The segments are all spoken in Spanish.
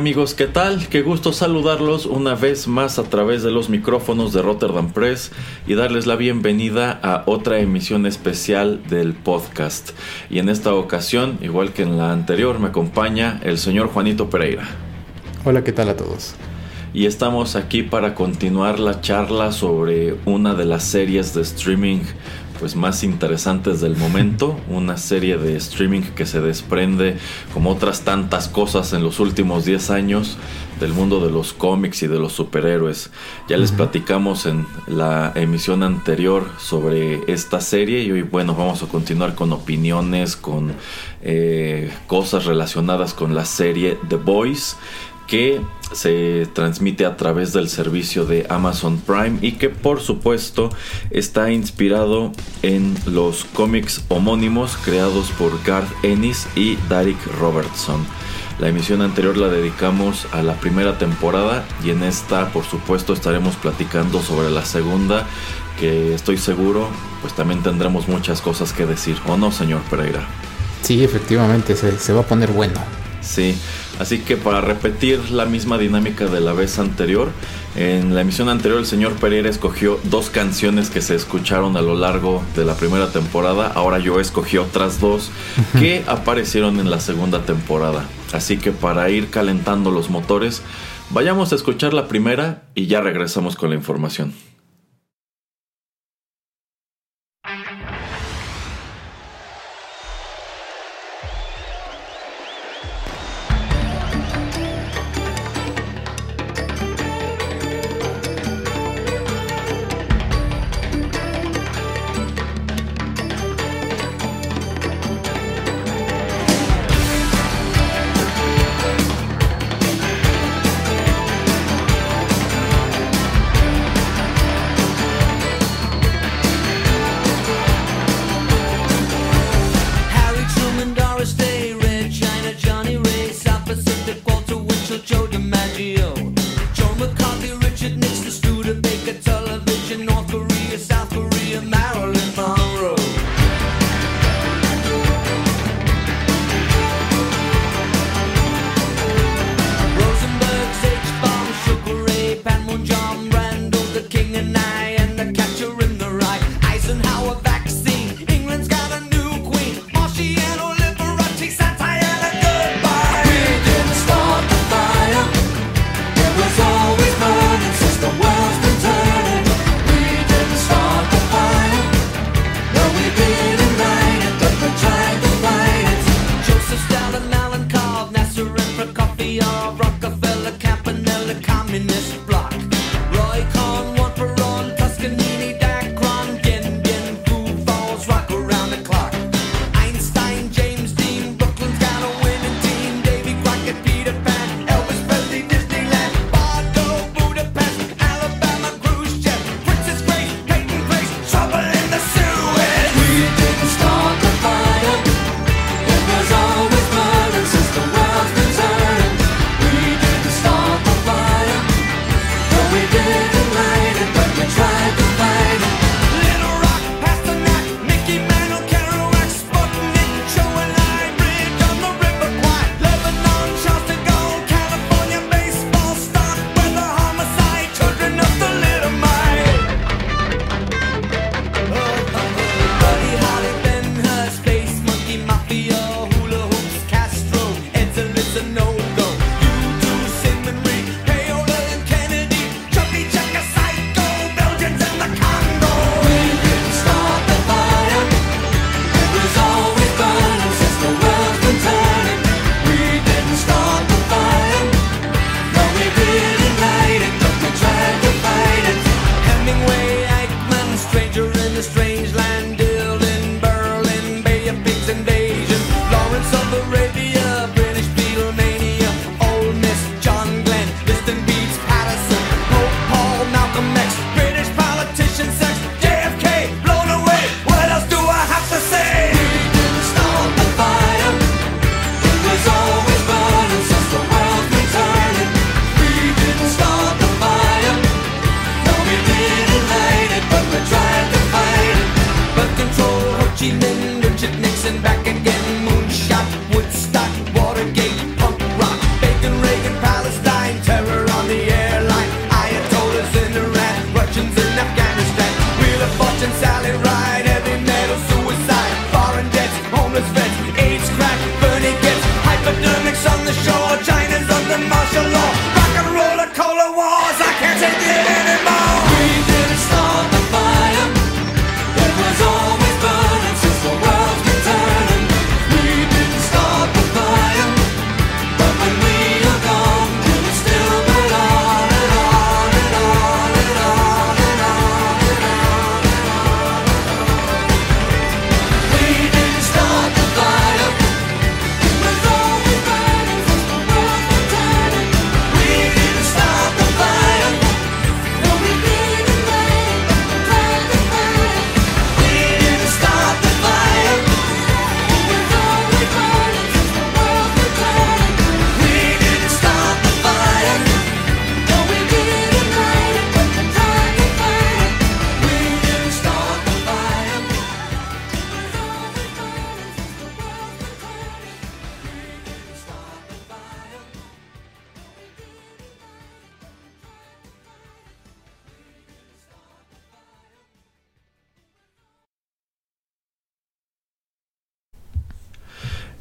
Amigos, ¿qué tal? Qué gusto saludarlos una vez más a través de los micrófonos de Rotterdam Press y darles la bienvenida a otra emisión especial del podcast. Y en esta ocasión, igual que en la anterior, me acompaña el señor Juanito Pereira. Hola, ¿qué tal a todos? Y estamos aquí para continuar la charla sobre una de las series de streaming pues más interesantes del momento, una serie de streaming que se desprende como otras tantas cosas en los últimos 10 años del mundo de los cómics y de los superhéroes. Ya les platicamos en la emisión anterior sobre esta serie y hoy bueno vamos a continuar con opiniones, con eh, cosas relacionadas con la serie The Boys que se transmite a través del servicio de Amazon Prime y que por supuesto está inspirado en los cómics homónimos creados por Garth Ennis y Derek Robertson. La emisión anterior la dedicamos a la primera temporada y en esta por supuesto estaremos platicando sobre la segunda que estoy seguro pues también tendremos muchas cosas que decir, ¿o no señor Pereira? Sí, efectivamente, se, se va a poner bueno. Sí, así que para repetir la misma dinámica de la vez anterior, en la emisión anterior el señor Pereira escogió dos canciones que se escucharon a lo largo de la primera temporada, ahora yo escogí otras dos que aparecieron en la segunda temporada. Así que para ir calentando los motores, vayamos a escuchar la primera y ya regresamos con la información.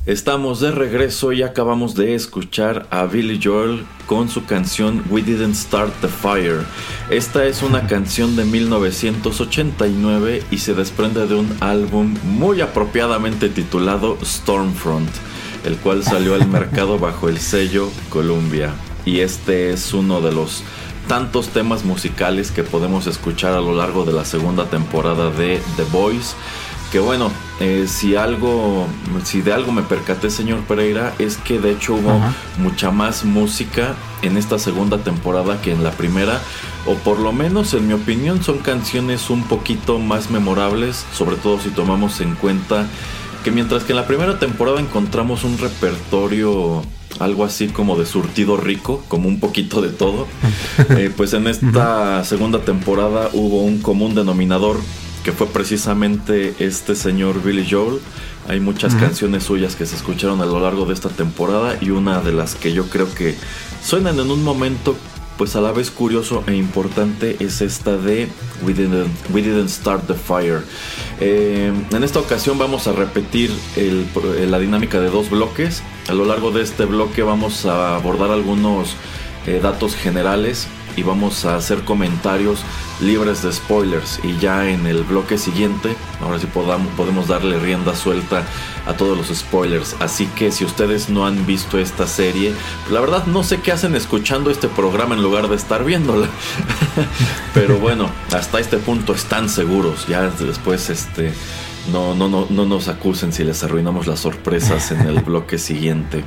Estamos de regreso y acabamos de escuchar a Billy Joel con su canción We Didn't Start the Fire. Esta es una canción de 1989 y se desprende de un álbum muy apropiadamente titulado Stormfront, el cual salió al mercado bajo el sello Columbia. Y este es uno de los tantos temas musicales que podemos escuchar a lo largo de la segunda temporada de The Voice que bueno, eh, si algo, si de algo me percaté, señor Pereira, es que de hecho hubo mucha más música en esta segunda temporada que en la primera, o por lo menos en mi opinión son canciones un poquito más memorables, sobre todo si tomamos en cuenta que mientras que en la primera temporada encontramos un repertorio algo así como de surtido rico, como un poquito de todo, eh, pues en esta segunda temporada hubo un común denominador que fue precisamente este señor Billy Joel. Hay muchas canciones suyas que se escucharon a lo largo de esta temporada y una de las que yo creo que suenan en un momento pues a la vez curioso e importante es esta de We Didn't, Start the Fire. Eh, en esta ocasión vamos a repetir la dinámica de dos bloques. A lo largo de este bloque vamos a abordar algunos eh, datos generales y vamos a hacer comentarios libres de spoilers. Y ya en el bloque siguiente ahora sí podamos, podemos darle rienda suelta a todos los spoilers. Así que si ustedes no han visto esta serie la verdad no sé qué hacen escuchando este programa en lugar de estar viéndola. Pero bueno hasta este punto están seguros. Ya después este no, no, no, no nos acusen si les arruinamos las sorpresas en el bloque siguiente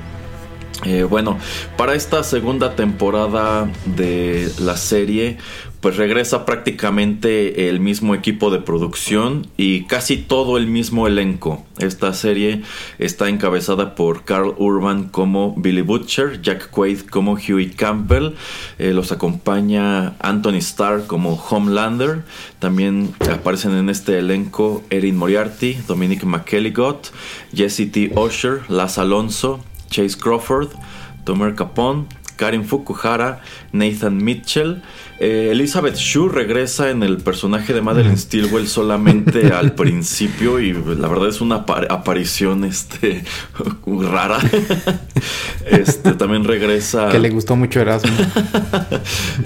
eh, bueno, para esta segunda temporada de la serie, pues regresa prácticamente el mismo equipo de producción y casi todo el mismo elenco. Esta serie está encabezada por Carl Urban como Billy Butcher, Jack Quaid como Huey Campbell, eh, los acompaña Anthony Starr como Homelander, también aparecen en este elenco Erin Moriarty, Dominic McKelligot, Jesse T. Osher, Las Alonso, Chase Crawford, Tomer Capone, Karen Fukuhara, Nathan Mitchell. Eh, Elizabeth Shue regresa en el personaje de Madeline Stilwell solamente al principio y la verdad es una aparición este, rara. este, también regresa... Que le gustó mucho Erasmo.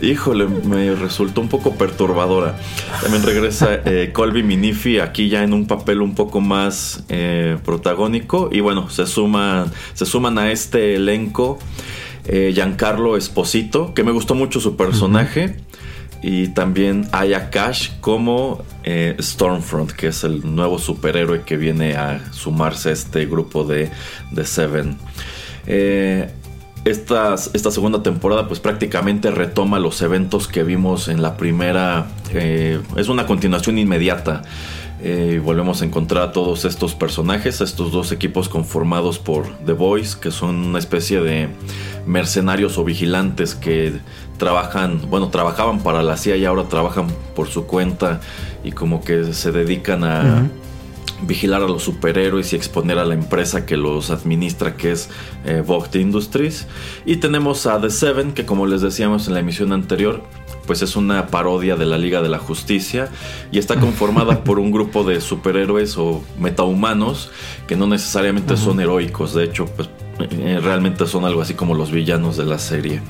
Híjole, me resultó un poco perturbadora. También regresa eh, Colby Minifi aquí ya en un papel un poco más eh, protagónico y bueno, se suman, se suman a este elenco eh, Giancarlo Esposito, que me gustó mucho su personaje. Y también Aya Cash como eh, Stormfront, que es el nuevo superhéroe que viene a sumarse a este grupo de, de Seven. Eh, esta, segunda temporada pues prácticamente retoma los eventos que vimos en la primera. es una continuación inmediata. Eh, volvemos a encontrar a todos estos personajes, estos dos equipos conformados por The Boys, que son una especie de mercenarios o vigilantes que trabajan, bueno, trabajaban para la CIA y ahora trabajan por su cuenta y como que se dedican a, vigilar a los superhéroes y exponer a la empresa que los administra, que es eh, Vogt Industries. Y tenemos a The Seven, que como les decíamos en la emisión anterior, pues es una parodia de la Liga de la Justicia y está conformada por un grupo de superhéroes o metahumanos que no necesariamente son heroicos, de hecho, pues eh, realmente son algo así como los villanos de la serie.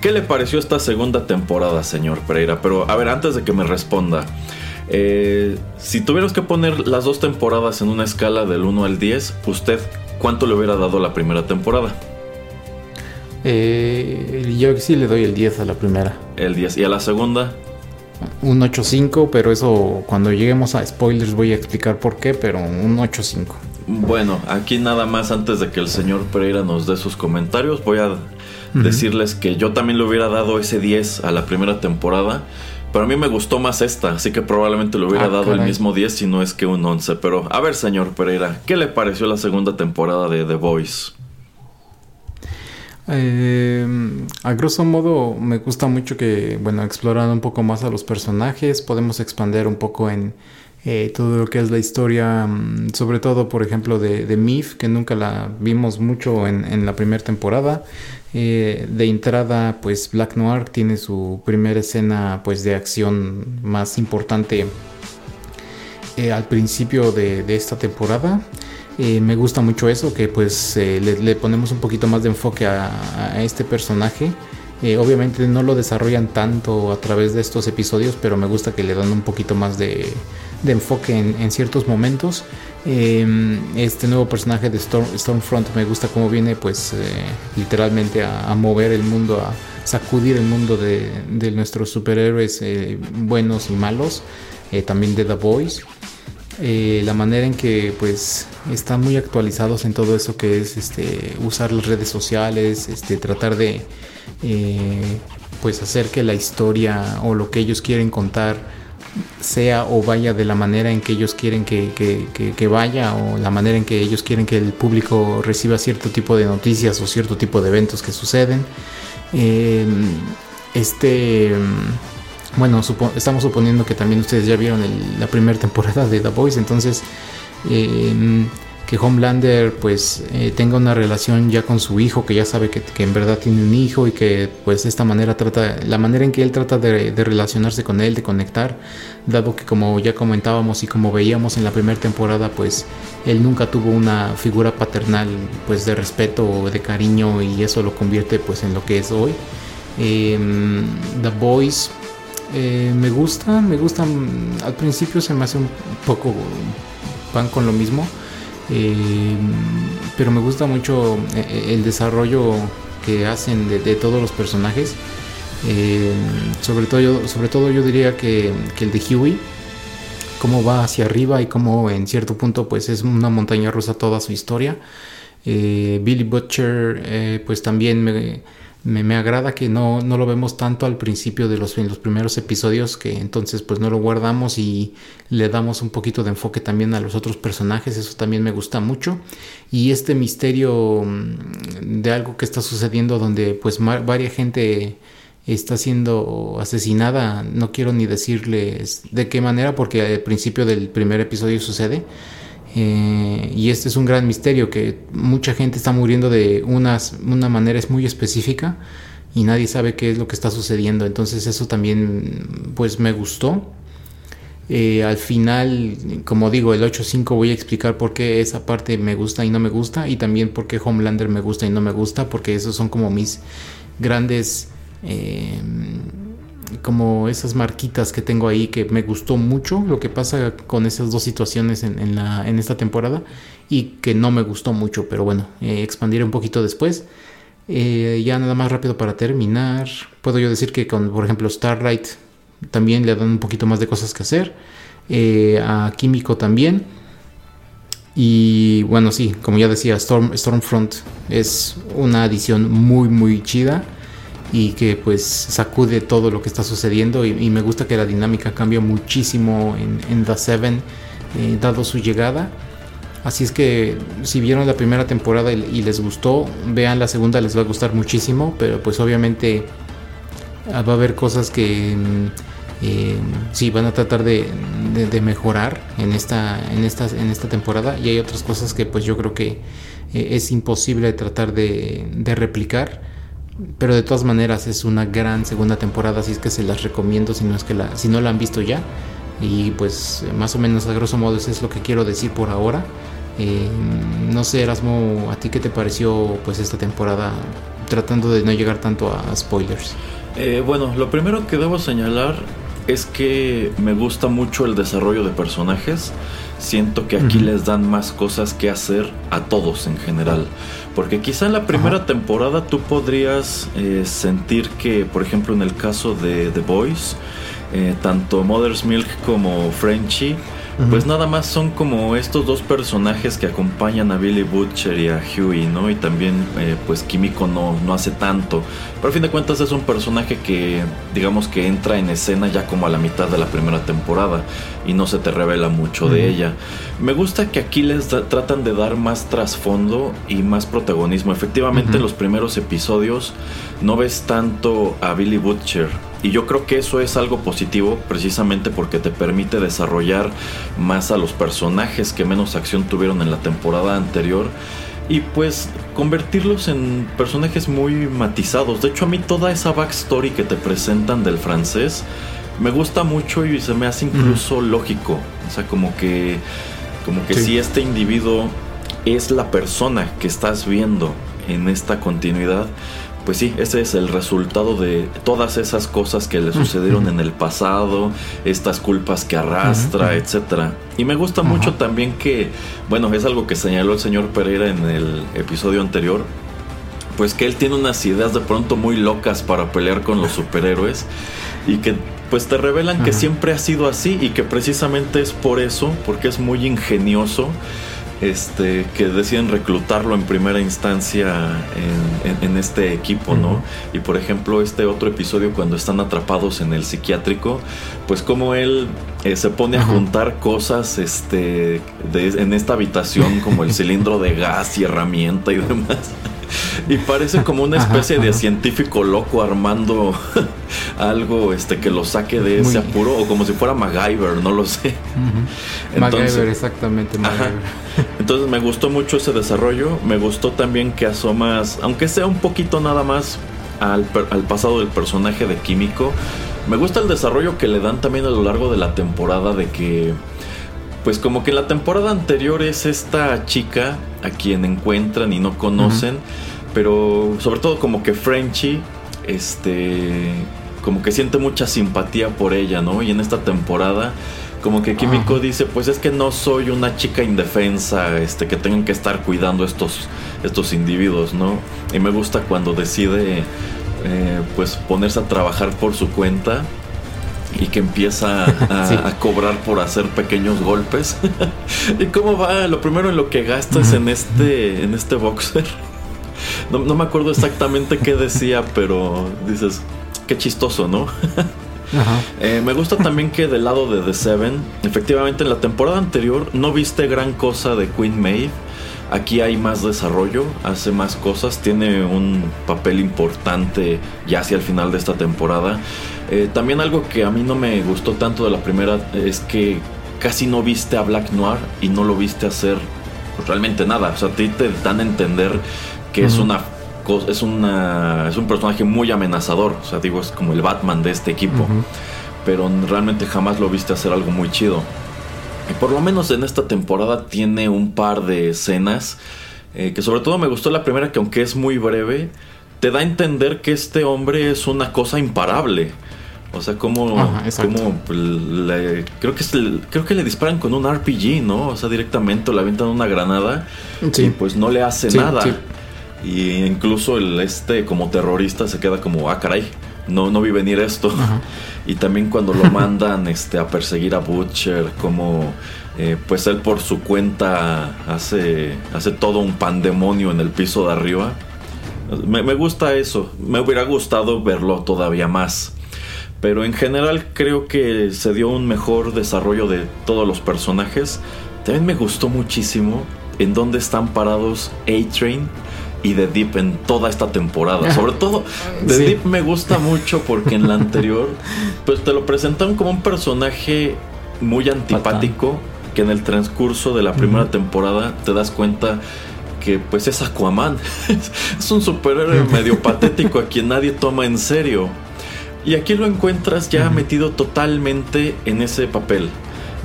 ¿Qué le pareció esta segunda temporada, señor Pereira? Pero a ver, antes de que me responda, eh, si tuviéramos que poner las dos temporadas en una escala del 1 al 10, ¿usted cuánto le hubiera dado la primera temporada? Eh, yo sí le doy el 10 a la primera. El 10. ¿Y a la segunda? Un 8.5, pero eso cuando lleguemos a spoilers voy a explicar por qué, pero un 8.5. Bueno, aquí nada más antes de que el señor Pereira nos dé sus comentarios, voy a decirles que yo también le hubiera dado ese 10 a la primera temporada. Pero a mí me gustó más esta, así que probablemente le hubiera ah, dado el mismo 10 si no es que un 11. Pero a ver, señor Pereira, ¿qué le pareció la segunda temporada de The Voice? Eh, a grosso modo me gusta mucho que, bueno, explorando un poco más a los personajes, podemos expandir un poco en eh, todo lo que es la historia, mm, sobre todo, por ejemplo, de, de Mif, que nunca la vimos mucho en, en la primera temporada. Eh, de entrada, pues Black Noir tiene su primera escena pues de acción más importante eh, al principio de, esta temporada. Eh, me gusta mucho eso, que pues le, ponemos un poquito más de enfoque a, este personaje. obviamente no lo desarrollan tanto a través de estos episodios, pero me gusta que le dan un poquito más de, enfoque en, ciertos momentos. Em, este nuevo personaje de Stormfront me gusta cómo viene pues eh, literalmente a, mover el mundo, a sacudir el mundo de, nuestros superhéroes eh, buenos y malos, eh, también de The Boys. la manera en que pues están muy actualizados en todo eso que es este usar las redes sociales, este tratar de pues hacer que la historia o lo que ellos quieren contar sea o vaya de la manera en que ellos quieren que, vaya o la manera en que ellos quieren que el público reciba cierto tipo de noticias o cierto tipo de eventos que suceden. Em, este, bueno, estamos suponiendo que también ustedes ya vieron la primera temporada de The Voice, entonces em, que Homelander pues eh, tenga una relación ya con su hijo, que ya sabe que, en verdad tiene un hijo y que pues de esta manera trata, la manera en que él trata de, relacionarse con él, de conectar, dado que como ya comentábamos y como veíamos en la primera temporada pues él nunca tuvo una figura paternal pues de respeto o de cariño y eso lo convierte pues en lo que es hoy. Em, The Boys eh, me gusta, me gustan, al principio se me hace un poco pan con lo mismo eh, pero me gusta mucho eh, eh, el desarrollo que hacen de, todos los personajes. sobre, todo yo, sobre todo yo diría que, el de Huey, cómo va hacia arriba y cómo en cierto punto pues es una montaña rusa toda su historia. Billy Butcher pues también me, me, agrada que no, no, lo vemos tanto al principio de los, los primeros episodios, que entonces pues no lo guardamos y le damos un poquito de enfoque también a los otros personajes, eso también me gusta mucho. Y este misterio mm, de algo que está sucediendo donde pues varia gente está siendo asesinada, no quiero ni decirles de qué manera, porque al principio del primer episodio sucede. Eh, y este es un gran misterio que mucha gente está muriendo de unas, una manera muy específica y nadie sabe qué es lo que está sucediendo. Entonces eso también pues me gustó. Eh, al final, como digo, el 8.5 voy a explicar por qué esa parte me gusta y no me gusta y también por qué Homelander me gusta y no me gusta porque esos son como mis grandes... Eh, como esas marquitas que tengo ahí que me gustó mucho lo que pasa con esas dos situaciones en, en esta temporada y que no me gustó mucho, pero bueno, eh, expandiré un poquito después. Eh, ya nada más rápido para terminar, puedo yo decir que con, por ejemplo, Starlight también le dan un poquito más de cosas que hacer, eh, a Químico también. Y bueno, sí, como ya decía, Storm, Stormfront es una adición muy, muy chida y que pues sacude todo lo que está sucediendo. Y, me gusta que la dinámica cambia muchísimo en, The Seven eh, dado su llegada. Así es que si vieron la primera temporada y, les gustó vean la segunda les va a gustar muchísimo pero pues obviamente ah, va a haber cosas que, eh, sí van a tratar de, mejorar en esta, en, esta, en esta temporada. Y hay otras cosas que pues yo creo que eh, es imposible tratar de, replicar pero de todas maneras es una gran segunda temporada así es que se las recomiendo si no es que la, si no la han visto ya. Y pues más o menos a grosso modo eso es lo que quiero decir por ahora. Eh, no sé Erasmo a ti qué te pareció pues esta temporada tratando de no llegar tanto a spoilers. Eh, bueno lo primero que debo señalar es que me gusta mucho el desarrollo de personajes. Siento que aquí les dan más cosas que hacer a todos en general. Porque quizá en la primera temporada tú podrías eh, sentir que, por ejemplo, en el caso de The Boys, eh, tanto Mother's Milk como Pues nada más son como estos dos personajes que acompañan a Billy Butcher y a Huey, ¿no? Y también, eh, pues Kimiko no, no hace tanto. Pero a fin de cuentas es un personaje que, digamos que entra en escena ya como a la mitad de la primera temporada y no se te revela mucho de ella. Me gusta que aquí les tratan de dar más trasfondo y más protagonismo. Efectivamente, en los primeros episodios no ves tanto a Billy Butcher y yo creo que eso es algo positivo precisamente porque te permite desarrollar más a los personajes que menos acción tuvieron en la temporada anterior y pues convertirlos en personajes muy matizados. De hecho a mí toda esa backstory que te presentan del francés me gusta mucho y se me hace incluso lógico. O sea, como que como que si este individuo es la persona que estás viendo en esta continuidad, pues sí, ese es el resultado de todas esas cosas que le sucedieron en el pasado, estas culpas que arrastra, etcétera. Y me gusta mucho también que, bueno, es algo que señaló el señor Pereira en el episodio anterior, pues que él tiene unas ideas de pronto muy locas para pelear con los superhéroes y que pues te revelan que siempre ha sido así y que precisamente es por eso, porque es muy ingenioso este, que deciden reclutarlo en primera instancia en, este equipo, ¿no? Y por ejemplo, este otro episodio cuando están atrapados en el psiquiátrico, pues como él eh, se pone a juntar cosas este, en esta habitación, como el cilindro de gas y herramienta y demás. Y parece como una especie de científico loco armando algo este que lo saque de ese apuro o como si fuera MacGyver, no lo sé. MacGyver, exactamente. Entonces me gustó mucho ese desarrollo. Me gustó también que asomas, aunque sea un poquito nada más al, al pasado del personaje de Químico. Me gusta el desarrollo que le dan también a lo largo de la temporada de que pues como que en la temporada anterior es esta chica a quien encuentran y no conocen, pero sobre todo como que Frenchy, este, como que siente mucha simpatía por ella, ¿no? Y en esta temporada como que Kimiko dice, pues es que no soy una chica indefensa, este, que tengan que estar cuidando estos, estos individuos, ¿no? Y me gusta cuando decide, eh, pues ponerse a trabajar por su cuenta y que empieza a, cobrar por hacer pequeños golpes. ¿Y cómo va? Lo primero en lo que gastas en este en este boxer. No, me acuerdo exactamente qué decía, pero dices, qué chistoso, ¿no? Eh, me gusta también que del lado de The Seven, efectivamente en la temporada anterior no viste gran cosa de Queen Maeve. Aquí hay más desarrollo, hace más cosas, tiene un papel importante ya hacia el final de esta temporada. Eh, también algo que a mí no me gustó tanto de la primera es que casi no viste a Black Noir y no lo viste hacer realmente nada. O sea, a ti te dan a entender que es una es una es un personaje muy amenazador. O sea, digo, es como el Batman de este equipo. Pero realmente jamás lo viste hacer algo muy chido. Y por lo menos en esta temporada tiene un par de escenas eh, que sobre todo me gustó la primera que aunque es muy breve, te da a entender que este hombre es una cosa imparable. O sea, como, como le, creo que creo que le disparan con un RPG, ¿no? O sea, directamente le aventan una granada y pues no le hace nada. Y incluso el este como terrorista se queda como, ah, caray, no, no vi venir esto. Y también cuando lo mandan este, a perseguir a Butcher, como eh, pues él por su cuenta hace, hace todo un pandemonio en el piso de arriba. Me, me gusta eso, me hubiera gustado verlo todavía más. Pero en general creo que se dio un mejor desarrollo de todos los personajes. También me gustó muchísimo en dónde están parados A-Train y de Deep en toda esta temporada. Sobre todo, de Deep me gusta mucho porque en la anterior, pues te lo presentaron como un personaje muy antipático que en el transcurso de la primera temporada te das cuenta que pues es Aquaman. es un superhéroe medio patético a quien nadie toma en serio. Y aquí lo encuentras ya metido totalmente en ese papel.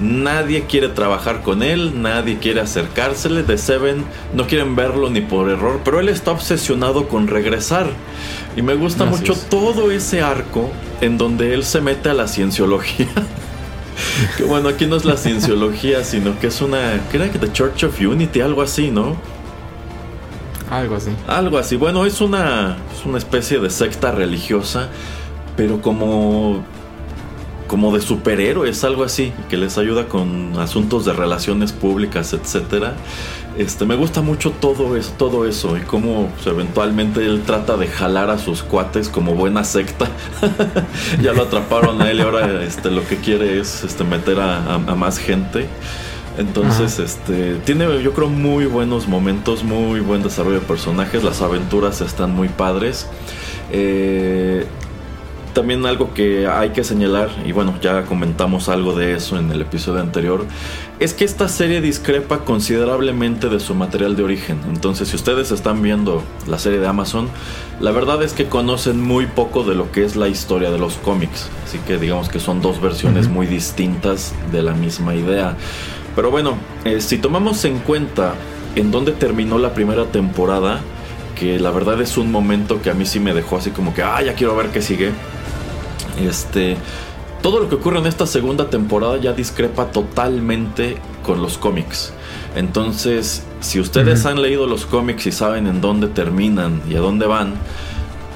Nadie quiere trabajar con él, nadie quiere acercársele. De Seven no quieren verlo ni por error, pero él está obsesionado con regresar. Y me gusta mucho todo ese arco en donde él se mete a la cienciología. que bueno, aquí no es la cienciología, sino que es una. Creo que The Church of Unity, algo así, ¿no? Algo así. Algo así. Bueno, es una, es una especie de secta religiosa, pero como como de superhéroes, algo así, que les ayuda con asuntos de relaciones públicas, etcétera. Este, me gusta mucho todo eso, todo eso y cómo pues, eventualmente él trata de jalar a sus cuates como buena secta. ya lo atraparon a él y ahora este, lo que quiere es este, meter a, más gente. Entonces, este, tiene yo creo muy buenos momentos, muy buen desarrollo de personajes, las aventuras están muy padres. Eh, también algo que hay que señalar, y bueno, ya comentamos algo de eso en el episodio anterior, es que esta serie discrepa considerablemente de su material de origen. Entonces, si ustedes están viendo la serie de Amazon, la verdad es que conocen muy poco de lo que es la historia de los cómics. Así que digamos que son dos versiones muy distintas de la misma idea. Pero bueno, eh, si tomamos en cuenta en dónde terminó la primera temporada, que la verdad es un momento que a mí sí me dejó así como que, ah, ya quiero ver qué sigue. Este, todo lo que ocurre en esta segunda temporada ya discrepa totalmente con los cómics. Entonces, si ustedes han leído los cómics y saben en dónde terminan y a dónde van,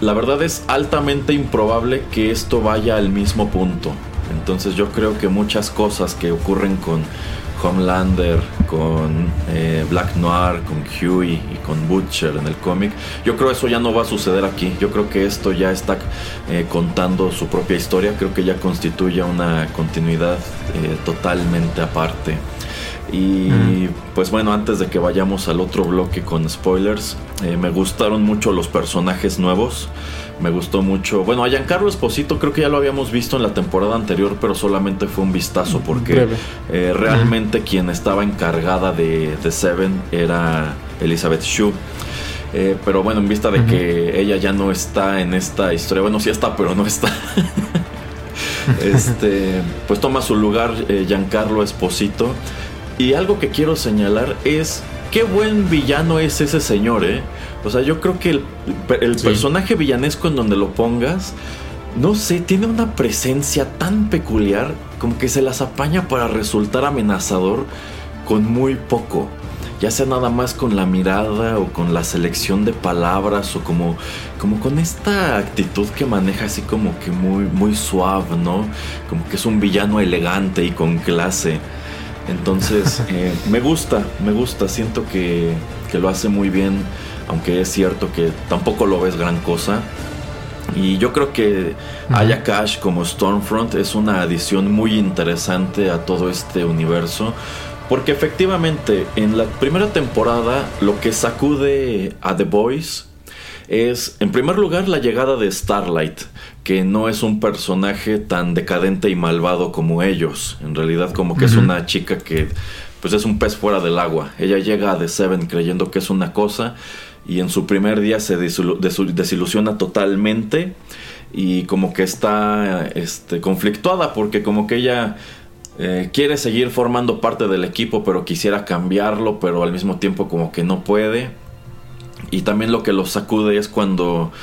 la verdad es altamente improbable que esto vaya al mismo punto. Entonces yo creo que muchas cosas que ocurren con Homelander, con eh, Black Noir, con Huey y con Butcher en el cómic. Yo creo eso ya no va a suceder aquí. Yo creo que esto ya está eh, contando su propia historia. Creo que ya constituye una continuidad eh, totalmente aparte. Y mm. pues bueno, antes de que vayamos al otro bloque con spoilers, me gustaron mucho los personajes nuevos me gustó mucho. Bueno, a Giancarlo Esposito creo que ya lo habíamos visto en la temporada anterior, pero solamente fue un vistazo porque eh, realmente quien estaba encargada de, Seven era Elizabeth Shue. Eh, pero bueno, en vista de que ella ya no está en esta historia, bueno, sí está, pero no está. este, pues toma su lugar eh, Giancarlo Esposito. Y algo que quiero señalar es qué buen villano es ese señor, ¿eh? O sea, yo creo que el, personaje villanesco en donde lo pongas, no sé, tiene una presencia tan peculiar como que se las apaña para resultar amenazador con muy poco. Ya sea nada más con la mirada o con la selección de palabras o como, como con esta actitud que maneja así como que muy, muy suave, ¿no? Como que es un villano elegante y con clase. Entonces, eh, me gusta, me gusta, siento que, que lo hace muy bien aunque es cierto que tampoco lo ves gran cosa. Y yo creo que Aya Cash como Stormfront es una adición muy interesante a todo este universo. Porque efectivamente en la primera temporada lo que sacude a The Boys es en primer lugar la llegada de Starlight, que no es un personaje tan decadente y malvado como ellos. En realidad como que es una chica que pues es un pez fuera del agua. Ella llega a The Seven creyendo que es una cosa y en su primer día se desilusiona totalmente y como que está este, conflictuada porque como que ella eh, quiere seguir formando parte del equipo pero quisiera cambiarlo pero al mismo tiempo como que no puede y también lo que lo sacude es cuando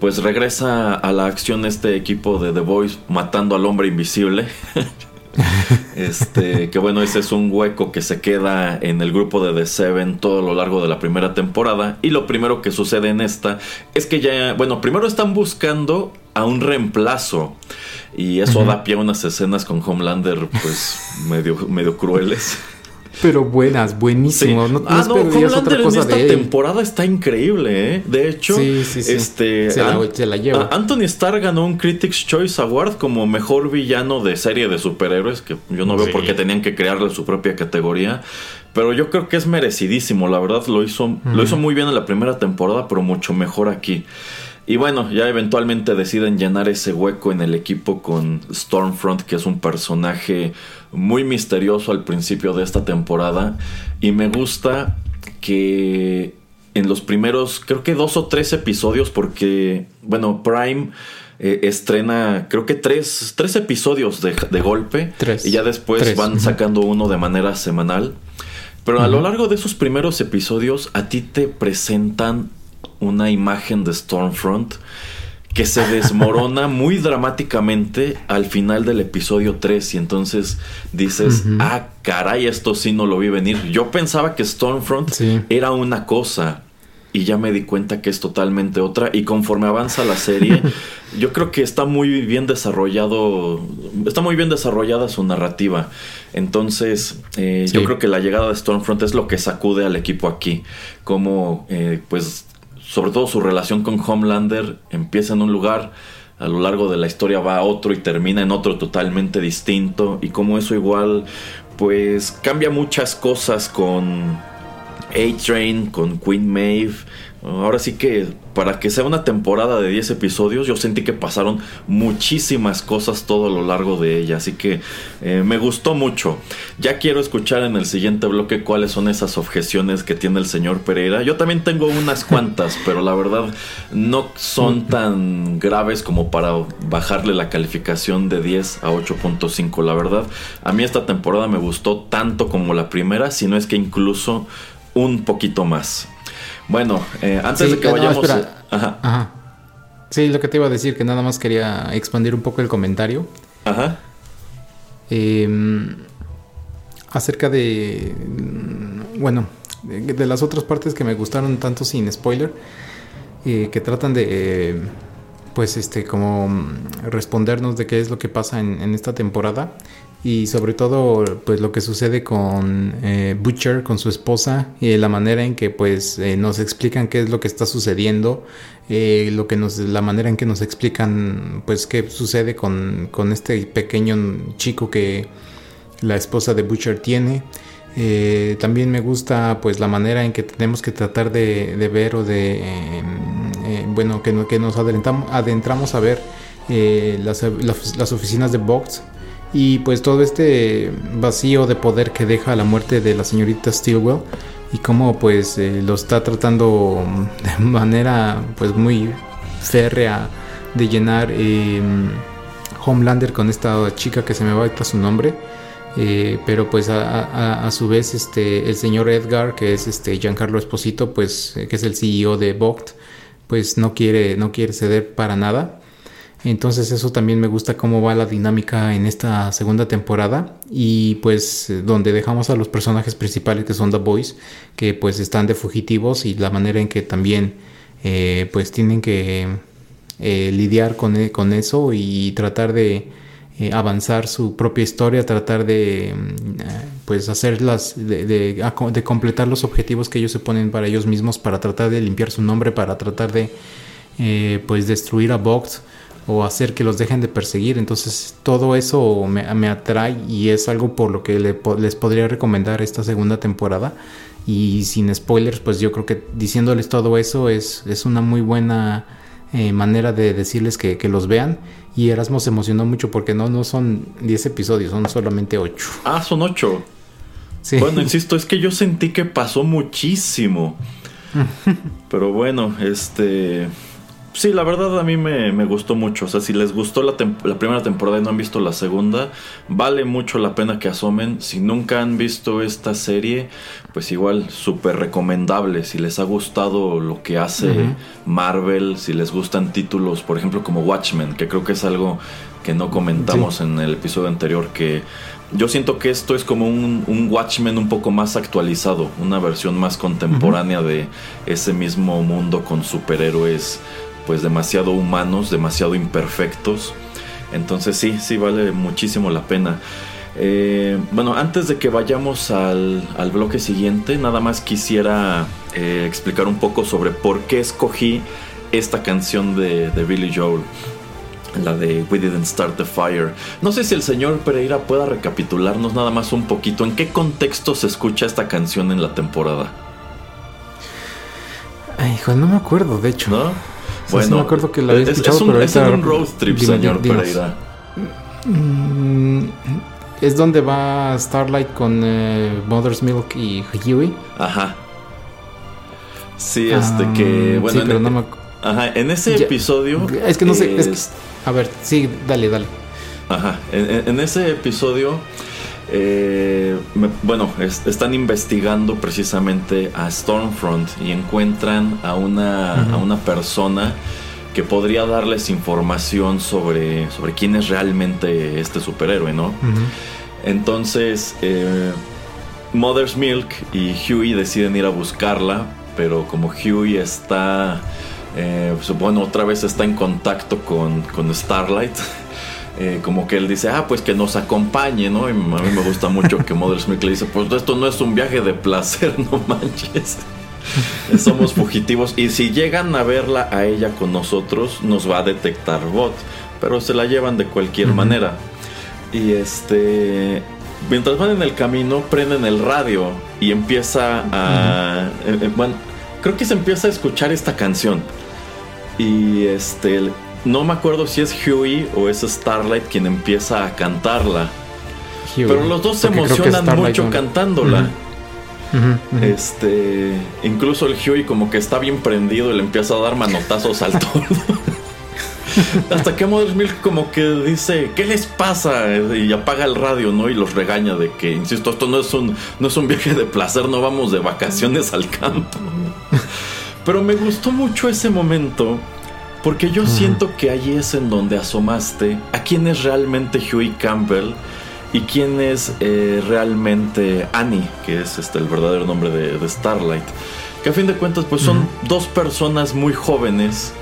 pues regresa a la acción este equipo de The Boys matando al hombre invisible este, que bueno, ese es un hueco que se queda en el grupo de The Seven todo lo largo de la primera temporada. Y lo primero que sucede en esta es que ya, bueno, primero están buscando a un reemplazo. Y eso da pie a unas escenas con Homelander, pues, medio, medio crueles. Pero buenas, buenísimo. No, ah, no, Homelander en esta temporada está increíble, ¿eh? De hecho, este. Se la, lleva. Anthony Starr ganó un Critics Choice Award como mejor villano de serie de superhéroes, que yo no veo por qué tenían que crearle su propia categoría. Pero yo creo que es merecidísimo, la verdad lo hizo, lo hizo muy bien en la primera temporada, pero mucho mejor aquí. Y bueno, ya eventualmente deciden llenar ese hueco en el equipo con Stormfront, que es un personaje muy misterioso al principio de esta temporada. Y me gusta que en los primeros, creo que dos o tres episodios, porque, bueno, Prime... Eh, estrena creo que tres, tres episodios de, golpe tres, y ya después van sacando uno de manera semanal. Pero a lo largo de esos primeros episodios a ti te presentan una imagen de Stormfront que se desmorona muy dramáticamente al final del episodio 3 y entonces dices, ah, caray, esto sí no lo vi venir. Yo pensaba que Stormfront era una cosa y ya me di cuenta que es totalmente otra y conforme avanza la serie, yo creo que está muy bien desarrollado, está muy bien desarrollada su narrativa. Entonces, eh, yo creo que la llegada de Stormfront es lo que sacude al equipo aquí, como eh, pues sobre todo su relación con Homelander empieza en un lugar, a lo largo de la historia va a otro y termina en otro totalmente distinto y como eso igual pues cambia muchas cosas con A-Train, con Queen Maeve Ahora sí que para que sea una temporada de 10 episodios, yo sentí que pasaron muchísimas cosas todo a lo largo de ella, así que eh, me gustó mucho. Ya quiero escuchar en el siguiente bloque cuáles son esas objeciones que tiene el señor Pereira. Yo también tengo unas cuantas, pero la verdad no son tan graves como para bajarle la calificación de 10 a 8.5. La verdad, a mí esta temporada me gustó tanto como la primera, si no es que incluso un poquito más. Bueno, eh, antes de que vayamos. ajá. Sí, lo que te iba a decir, que nada más quería expandir un poco el comentario. Ajá. Em, acerca de. Bueno, de, las otras partes que me gustaron tanto sin spoiler, eh, que tratan de. pues este, como mm, respondernos de qué es lo que pasa en, en esta temporada y sobre todo pues lo que sucede con eh, Butcher con su esposa y la manera en que pues eh, nos explican qué es lo que está sucediendo eh, lo que nos la manera en que nos explican pues qué sucede con, con este pequeño chico que la esposa de Butcher tiene. También me gusta pues la manera en que tenemos que tratar de, ver o de bueno que, que nos adentramos, adentramos a ver las, las, las, oficinas de Vox y pues todo este vacío de poder que deja la muerte de la señorita Stilwell y cómo pues eh, lo está tratando de manera pues muy férrea de llenar eh, Homelander con esta chica que se me va a su nombre. Eh, pero pues a, su vez este el señor Edgar que es este Giancarlo Esposito pues que es el CEO de Vogt pues no quiere no quiere ceder para nada entonces eso también me gusta cómo va la dinámica en esta segunda temporada y pues donde dejamos a los personajes principales que son The Boys que pues están de fugitivos y la manera en que también eh, pues tienen que eh, lidiar con, e, con, eso y tratar de eh, avanzar su propia historia, tratar de pues hacerlas, de, de, completar los objetivos que ellos se ponen para ellos mismos, para tratar de limpiar su nombre, para tratar de pues destruir a Vox o hacer que los dejen de perseguir. Entonces todo eso me, atrae y es algo por lo que les podría recomendar esta segunda temporada. Y sin spoilers, pues yo creo que diciéndoles todo eso es, es una muy buena eh, manera de decirles que, los vean. Y Erasmo se emocionó mucho porque no, no son 10 episodios, son solamente 8. Ah, son 8. Sí. Bueno, insisto, es que yo sentí que pasó muchísimo. Pero bueno, este... Sí, la verdad a mí me, gustó mucho. O sea, si les gustó la, primera temporada y no han visto la segunda, vale mucho la pena que asomen. Si nunca han visto esta serie, pues igual súper recomendable. Si les ha gustado lo que hace Marvel, si les gustan títulos, por ejemplo, como Watchmen, que creo que es algo que no comentamos en el episodio anterior, que yo siento que esto es como un, Watchmen un poco más actualizado, una versión más contemporánea de ese mismo mundo con superhéroes pues demasiado humanos, demasiado imperfectos. Entonces sí, sí vale muchísimo la pena. Eh, bueno, antes de que vayamos al, bloque siguiente, nada más quisiera eh, explicar un poco sobre por qué escogí esta canción de, de Billy Joel la de We Didn't Start the Fire. No sé si el señor Pereira pueda recapitularnos nada más un poquito en qué contexto se escucha esta canción en la temporada. Ay, hijo, no me acuerdo, de hecho. ¿No? Bueno, me acuerdo que la había escuchado, es, un, pero es en un road trip, señor Pereira. Mm, es donde va Starlight con eh, Mother's Milk y Huey. Ajá. Sí, este que. Ah, bueno, sí, pero no me Ajá, en ese episodio. Es que no sé. a ver, sí, dale, dale. Ajá, en, ese episodio. Eh, bueno, están investigando precisamente a Stormfront y encuentran a una, a una persona que podría darles información sobre, sobre quién es realmente este superhéroe, ¿no? Entonces, eh, Mother's Milk y Huey deciden ir a buscarla, pero como Huey está, eh, pues, bueno, otra vez está en contacto con, con Starlight. Eh, como que él dice, ah, pues que nos acompañe, ¿no? Y a mí me gusta mucho que Mother's Milk le dice, pues esto no es un viaje de placer, no manches. Somos fugitivos y si llegan a verla a ella con nosotros, nos va a detectar bot, pero se la llevan de cualquier manera. Y este, mientras van en el camino, prenden el radio y empieza a, eh, eh, bueno, creo que se empieza a escuchar esta canción. Y este, no me acuerdo si es Huey o es Starlight quien empieza a cantarla. pero los dos se emocionan mucho cantándola. Este, incluso el Huey como que está bien prendido y le empieza a dar manotazos al todo. Hasta que Mother's Milk como que dice, ¿qué les pasa? Y apaga el radio, ¿no? Y los regaña de que, insisto, esto no es un, no es un viaje de placer, no vamos de vacaciones al campo. Pero me gustó mucho ese momento. Porque yo siento que ahí es en donde asomaste a quién es realmente Huey Campbell y quién es eh, realmente Annie, que es este, el verdadero nombre de, Starlight. Que a fin de cuentas pues son dos personas muy jóvenes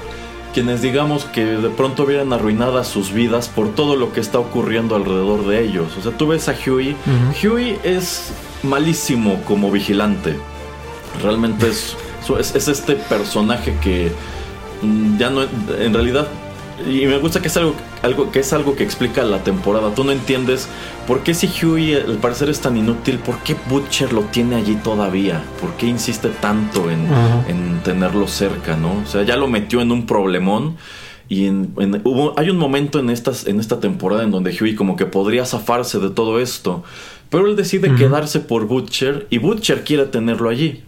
quienes digamos que de pronto vieran arruinadas sus vidas por todo lo que está ocurriendo alrededor de ellos. O sea, tú ves a Huey. Huey es malísimo como vigilante. Realmente es, es, este personaje que ya no, en realidad y me gusta que es algo, algo, que es algo que explica la temporada. Tú no entiendes por qué si Huey al parecer es tan inútil, por qué Butcher lo tiene allí todavía, por qué insiste tanto en, tenerlo cerca, ¿no? O sea, ya lo metió en un problemón. Y hubo, hay un momento en, estas, en esta temporada en donde Huey como que podría zafarse de todo esto. Pero él decide quedarse por Butcher y Butcher quiere tenerlo allí.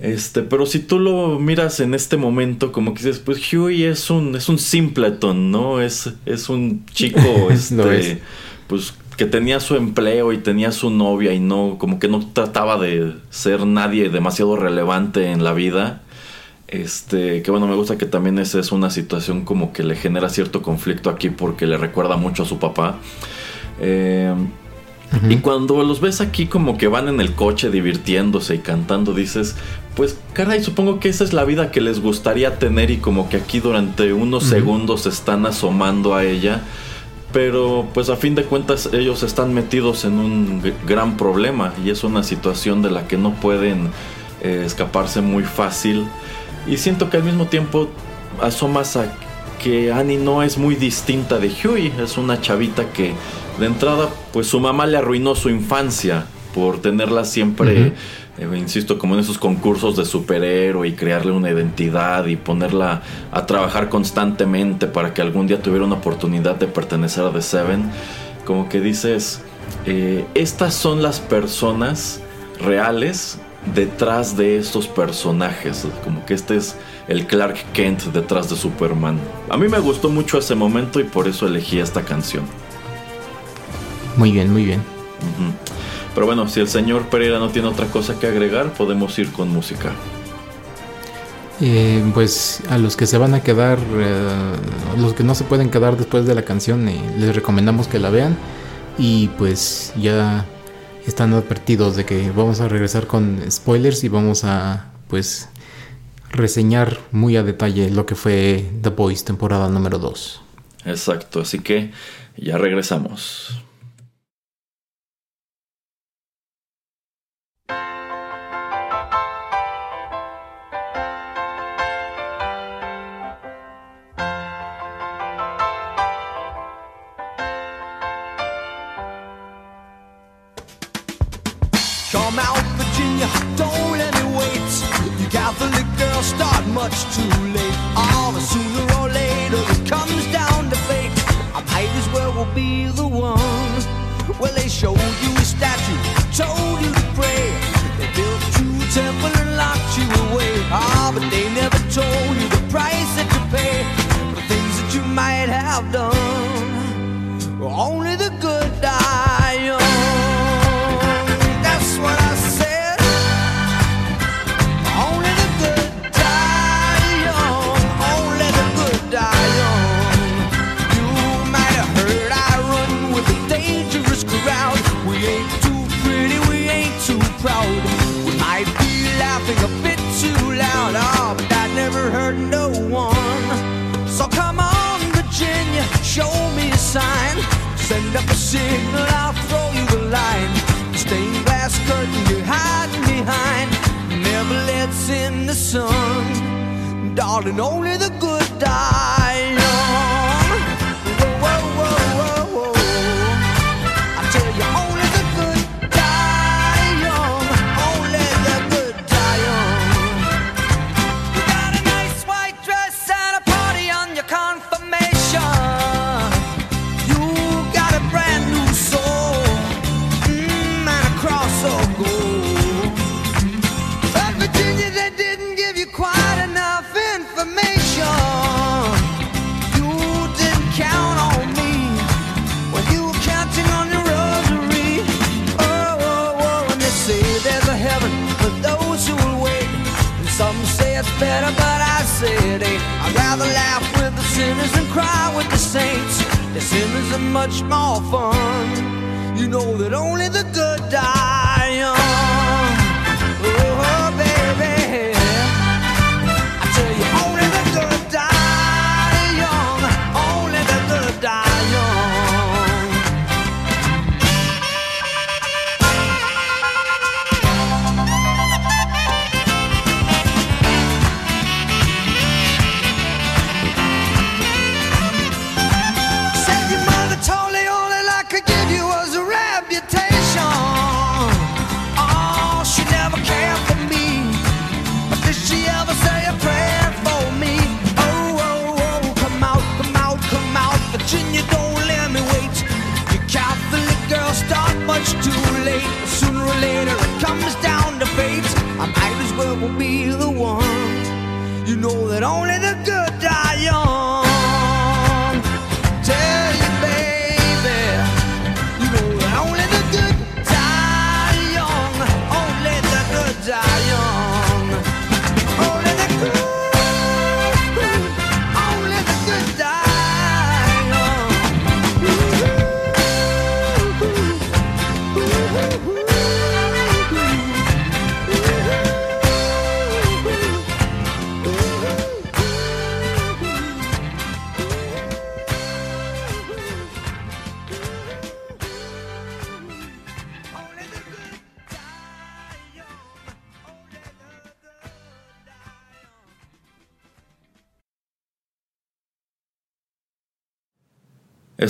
Este, pero si tú lo miras en este momento, como que dices, pues Huey es un, es un simpleton, ¿no? Es, es un chico, este, pues que tenía su empleo y tenía su novia y no, como que no trataba de ser nadie demasiado relevante en la vida. Este, que bueno, me gusta que también esa es una situación como que le genera cierto conflicto aquí porque le recuerda mucho a su papá. Eh, y cuando los ves aquí como que van en el coche divirtiéndose y cantando, dices, pues caray, supongo que esa es la vida que les gustaría tener y como que aquí durante unos segundos están asomando a ella. Pero pues a fin de cuentas ellos están metidos en un gran problema y es una situación de la que no pueden eh, escaparse muy fácil. Y siento que al mismo tiempo asomas a que Annie no es muy distinta de Huey, es una chavita que de entrada, pues su mamá le arruinó su infancia por tenerla siempre, eh, insisto, como en esos concursos de superhéroe y crearle una identidad y ponerla a trabajar constantemente para que algún día tuviera una oportunidad de pertenecer a The Seven. Como que dices, eh, estas son las personas reales detrás de estos personajes. Como que este es el Clark Kent detrás de Superman. A mí me gustó mucho ese momento y por eso elegí esta canción. Muy bien, muy bien. Pero bueno, si el señor Pereira no tiene otra cosa que agregar, podemos ir con música. Eh, pues a los que se van a quedar, eh, los que no se pueden quedar después de la canción, eh, les recomendamos que la vean. Y pues ya están advertidos de que vamos a regresar con spoilers y vamos a pues reseñar muy a detalle lo que fue The Boys temporada número 2. Exacto, así que ya regresamos. Much too late. Oh, but sooner or later it comes down to fate. I might as well be the one. Well, they showed you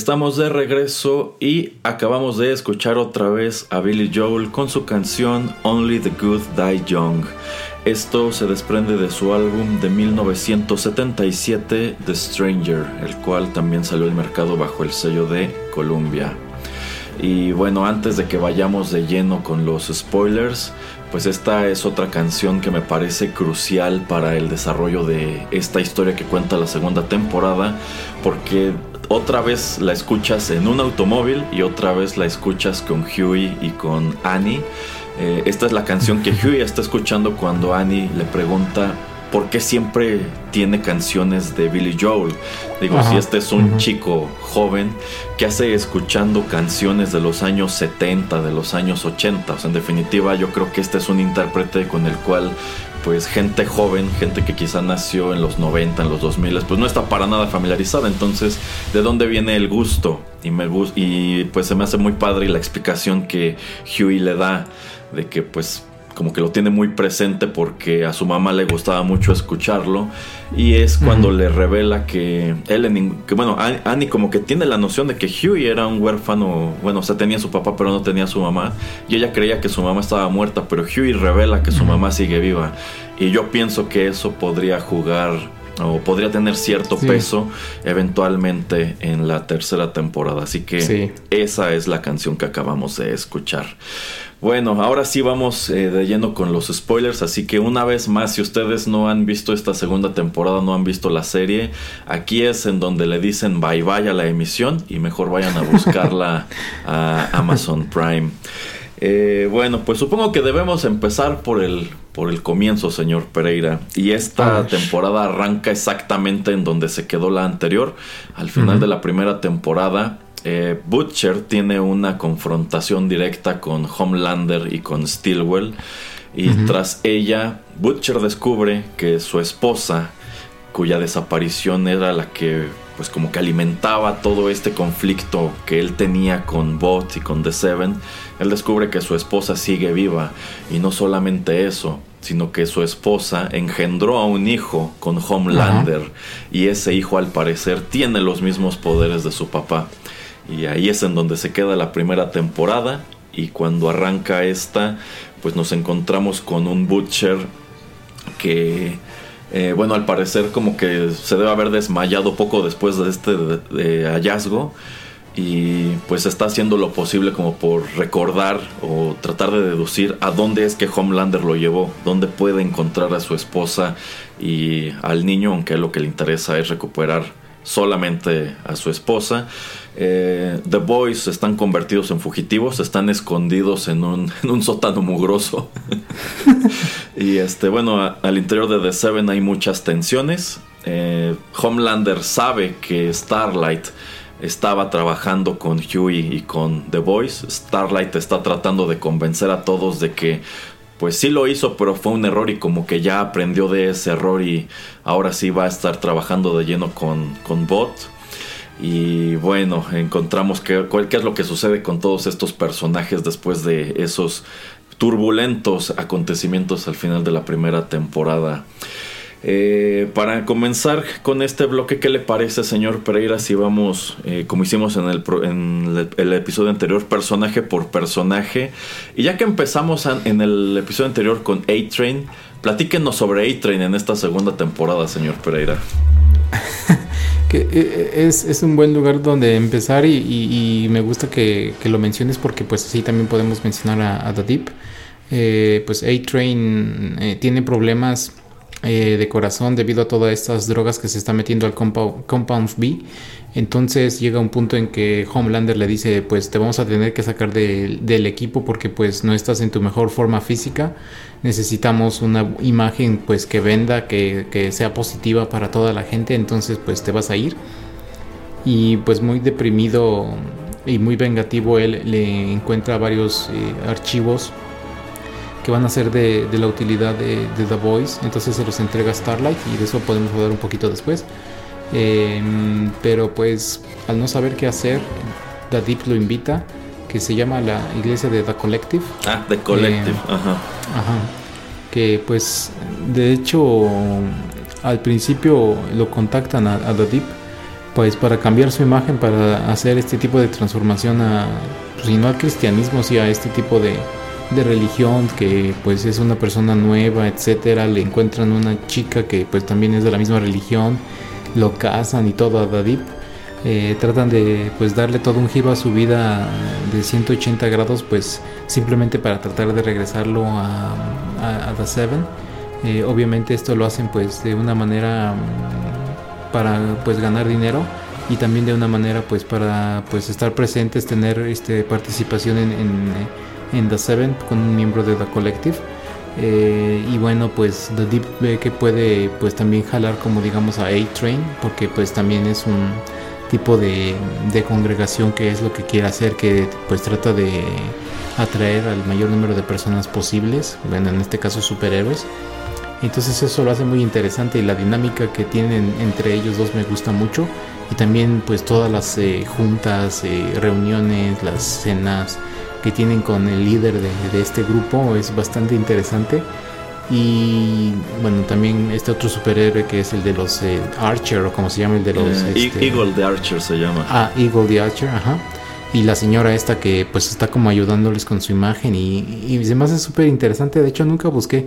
Estamos de regreso y acabamos de escuchar otra vez a Billy Joel con su canción Only the Good Die Young. Esto se desprende de su álbum de 1977 The Stranger, el cual también salió al mercado bajo el sello de Columbia. Y bueno, antes de que vayamos de lleno con los spoilers, pues esta es otra canción que me parece crucial para el desarrollo de esta historia que cuenta la segunda temporada, porque otra vez la escuchas en un automóvil y otra vez la escuchas con Huey y con Annie. Eh, esta es la canción que Huey está escuchando cuando Annie le pregunta por qué siempre tiene canciones de Billy Joel. Digo, Ajá, si este es un chico joven que hace escuchando canciones de los años 70, de los años 80. O sea, en definitiva, yo creo que este es un intérprete con el cual pues gente joven, gente que quizá nació en los 90, en los 2000, pues no está para nada familiarizada. Entonces, ¿de dónde viene el gusto? Y, me y pues se me hace muy padre la explicación que Huey le da de que pues como que lo tiene muy presente porque a su mamá le gustaba mucho escucharlo y es cuando le revela que él, que bueno, Annie como que tiene la noción de que Huey era un huérfano, bueno, o sea, tenía su papá pero no tenía su mamá y ella creía que su mamá estaba muerta, pero Huey revela que su mamá sigue viva y yo pienso que eso podría jugar o podría tener cierto peso eventualmente en la tercera temporada. Así que esa es la canción que acabamos de escuchar. Bueno, ahora sí vamos eh, de lleno con los spoilers, así que una vez más, si ustedes no han visto esta segunda temporada, no han visto la serie, aquí es en donde le dicen bye bye a la emisión y mejor vayan a buscarla a Amazon Prime. Eh, bueno, pues supongo que debemos empezar por el, por el comienzo, señor Pereira. Y esta temporada arranca exactamente en donde se quedó la anterior. Al final de la primera temporada, eh, Butcher tiene una confrontación directa con Homelander y con Stilwell. Y tras ella, Butcher descubre que su esposa, cuya desaparición era la que pues como que alimentaba todo este conflicto que él tenía con Bot y con The Seven, él descubre que su esposa sigue viva y no solamente eso, sino que su esposa engendró a un hijo con Homelander y ese hijo al parecer tiene los mismos poderes de su papá. Y ahí es en donde se queda la primera temporada y cuando arranca esta, pues nos encontramos con un Butcher que eh, bueno, al parecer como que se debe haber desmayado poco después de este hallazgo y pues está haciendo lo posible como por recordar o tratar de deducir a dónde es que Homelander lo llevó, dónde puede encontrar a su esposa y al niño, aunque lo que le interesa es recuperar solamente a su esposa. Eh, The Boys están convertidos en fugitivos, están escondidos en un, en un sótano mugroso. y este, bueno, al interior de The Seven hay muchas tensiones. Eh, Homelander sabe que Starlight estaba trabajando con Huey y con The Boys. Starlight está tratando de convencer a todos de que pues sí lo hizo, pero fue un error y como que ya aprendió de ese error y ahora sí va a estar trabajando de lleno con, con Bot. Y bueno, encontramos que, qué es lo que sucede con todos estos personajes después de esos turbulentos acontecimientos al final de la primera temporada. Eh, para comenzar con este bloque, ¿qué le parece, señor Pereira, si vamos, eh, como hicimos en, el, episodio anterior, personaje por personaje? Y ya que empezamos en el episodio anterior con A-Train, platíquenos sobre A-Train en esta segunda temporada, señor Pereira. eh, es, un buen lugar donde empezar y, me gusta que, lo menciones porque pues así también podemos mencionar a, Deep. pues A-Train tiene problemas eh, de corazón debido a todas estas drogas que se está metiendo al Compound, B. Entonces llega un punto en que Homelander le dice, pues te vamos a tener que sacar del equipo porque pues no estás en tu mejor forma física. Necesitamos una imagen pues que venda, que, sea positiva para toda la gente. Entonces pues te vas a ir. Y pues muy deprimido y muy vengativo él le encuentra varios eh, archivos que van a ser de, la utilidad de, The Voice. Entonces se los entrega Starlight y de eso podemos hablar un poquito después. Em, pero pues al no saber qué hacer, The Deep lo invita, que se llama la iglesia de The Collective. Ah, The Collective, em, ajá. Ajá. Que pues de hecho al principio lo contactan a, The Deep pues para cambiar su imagen, para hacer este tipo de transformación a, pues, si no al cristianismo, sí a este tipo de, de religión, que pues es una persona nueva, etcétera, le encuentran una chica que pues también es de la misma religión, lo casan y todo a David. Eh, tratan de pues darle todo un giro a su vida de 180 grados pues simplemente para tratar de regresarlo a, a, The Seven. Eh, obviamente esto lo hacen pues de una manera mm, para pues ganar dinero y también de una manera pues para pues estar presentes tener este participación en en The Seven con un miembro de The Collective. Eh, y bueno, pues The Deep ve que puede pues también jalar como digamos a A-Train, porque pues también es un tipo de, de, congregación que es lo que quiere hacer, que pues trata de atraer al mayor número de personas posibles, bueno, en este caso superhéroes. Entonces eso lo hace muy interesante y la dinámica que tienen entre ellos dos me gusta mucho. Y también pues todas las eh, juntas, eh, reuniones, las cenas, que tienen con el líder de, de este grupo es bastante interesante. Y bueno, también este otro superhéroe que es el de los eh, Archer, o como se llama, el de los... Eh, este- Eagle de Archer se llama. Ah, Eagle the Archer, ajá. Y la señora esta que pues está como ayudándoles con su imagen y, y se me hace súper interesante. De hecho, nunca busqué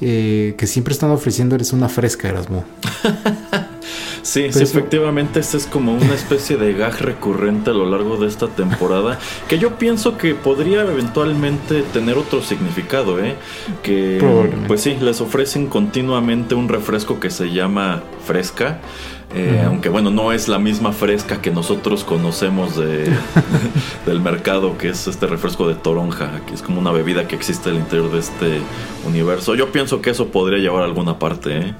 eh, que siempre están ofreciéndoles una fresca, Erasmo. Sí, sí, eso- efectivamente, este es como una especie de gag recurrente a lo largo de esta temporada, que yo pienso que podría eventualmente tener otro significado, ¿eh? Que, pues sí, les ofrecen continuamente un refresco que se llama fresca. eh. Aunque bueno, no es la misma fresca que nosotros conocemos de, del mercado, que es este refresco de toronja, que es como una bebida que existe al interior de este universo. Yo pienso que eso podría llevar a alguna parte, ¿eh?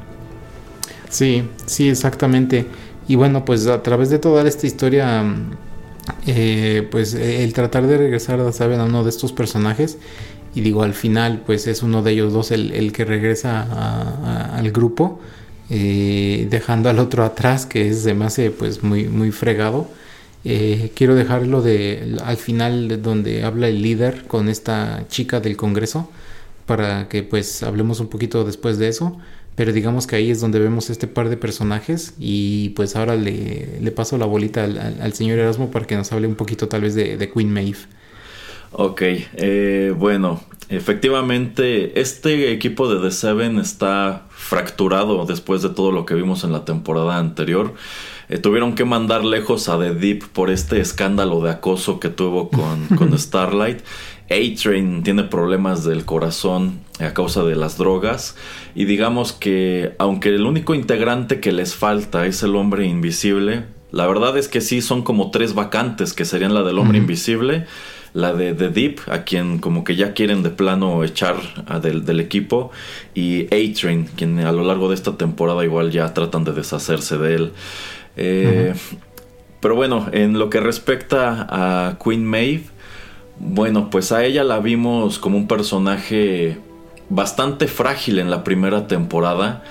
Sí, sí, exactamente. Y bueno, pues a través de toda esta historia, eh, pues eh, el tratar de regresar, ¿saben? A uno de estos personajes. Y digo, al final, pues es uno de ellos dos el, el que regresa a- al grupo, eh, dejando al otro atrás, que es, hace pues muy, muy fregado. Eh, quiero dejarlo de al final de donde habla el líder con esta chica del Congreso para que pues hablemos un poquito después de eso. Pero digamos que ahí es donde vemos este par de personajes y pues ahora le, le paso la bolita al, señor Erasmo para que nos hable un poquito tal vez de, de Queen Maeve. Ok, eh, bueno, efectivamente este equipo de The Seven está fracturado después de todo lo que vimos en la temporada anterior. Eh, tuvieron que mandar lejos a The Deep por este escándalo de acoso que tuvo con, con Starlight. A-Train tiene problemas del corazón a causa de las drogas. Y digamos que aunque el único integrante que les falta es el hombre invisible, la verdad es que sí son como tres vacantes que serían la del hombre invisible, la de The Deep, a quien como que ya quieren de plano echar a del, del equipo, y A-Train, quien a lo largo de esta temporada igual ya tratan de deshacerse de él. Eh, Pero bueno, en lo que respecta a Queen Maeve, bueno, pues a ella la vimos como un personaje bastante frágil en la primera temporada,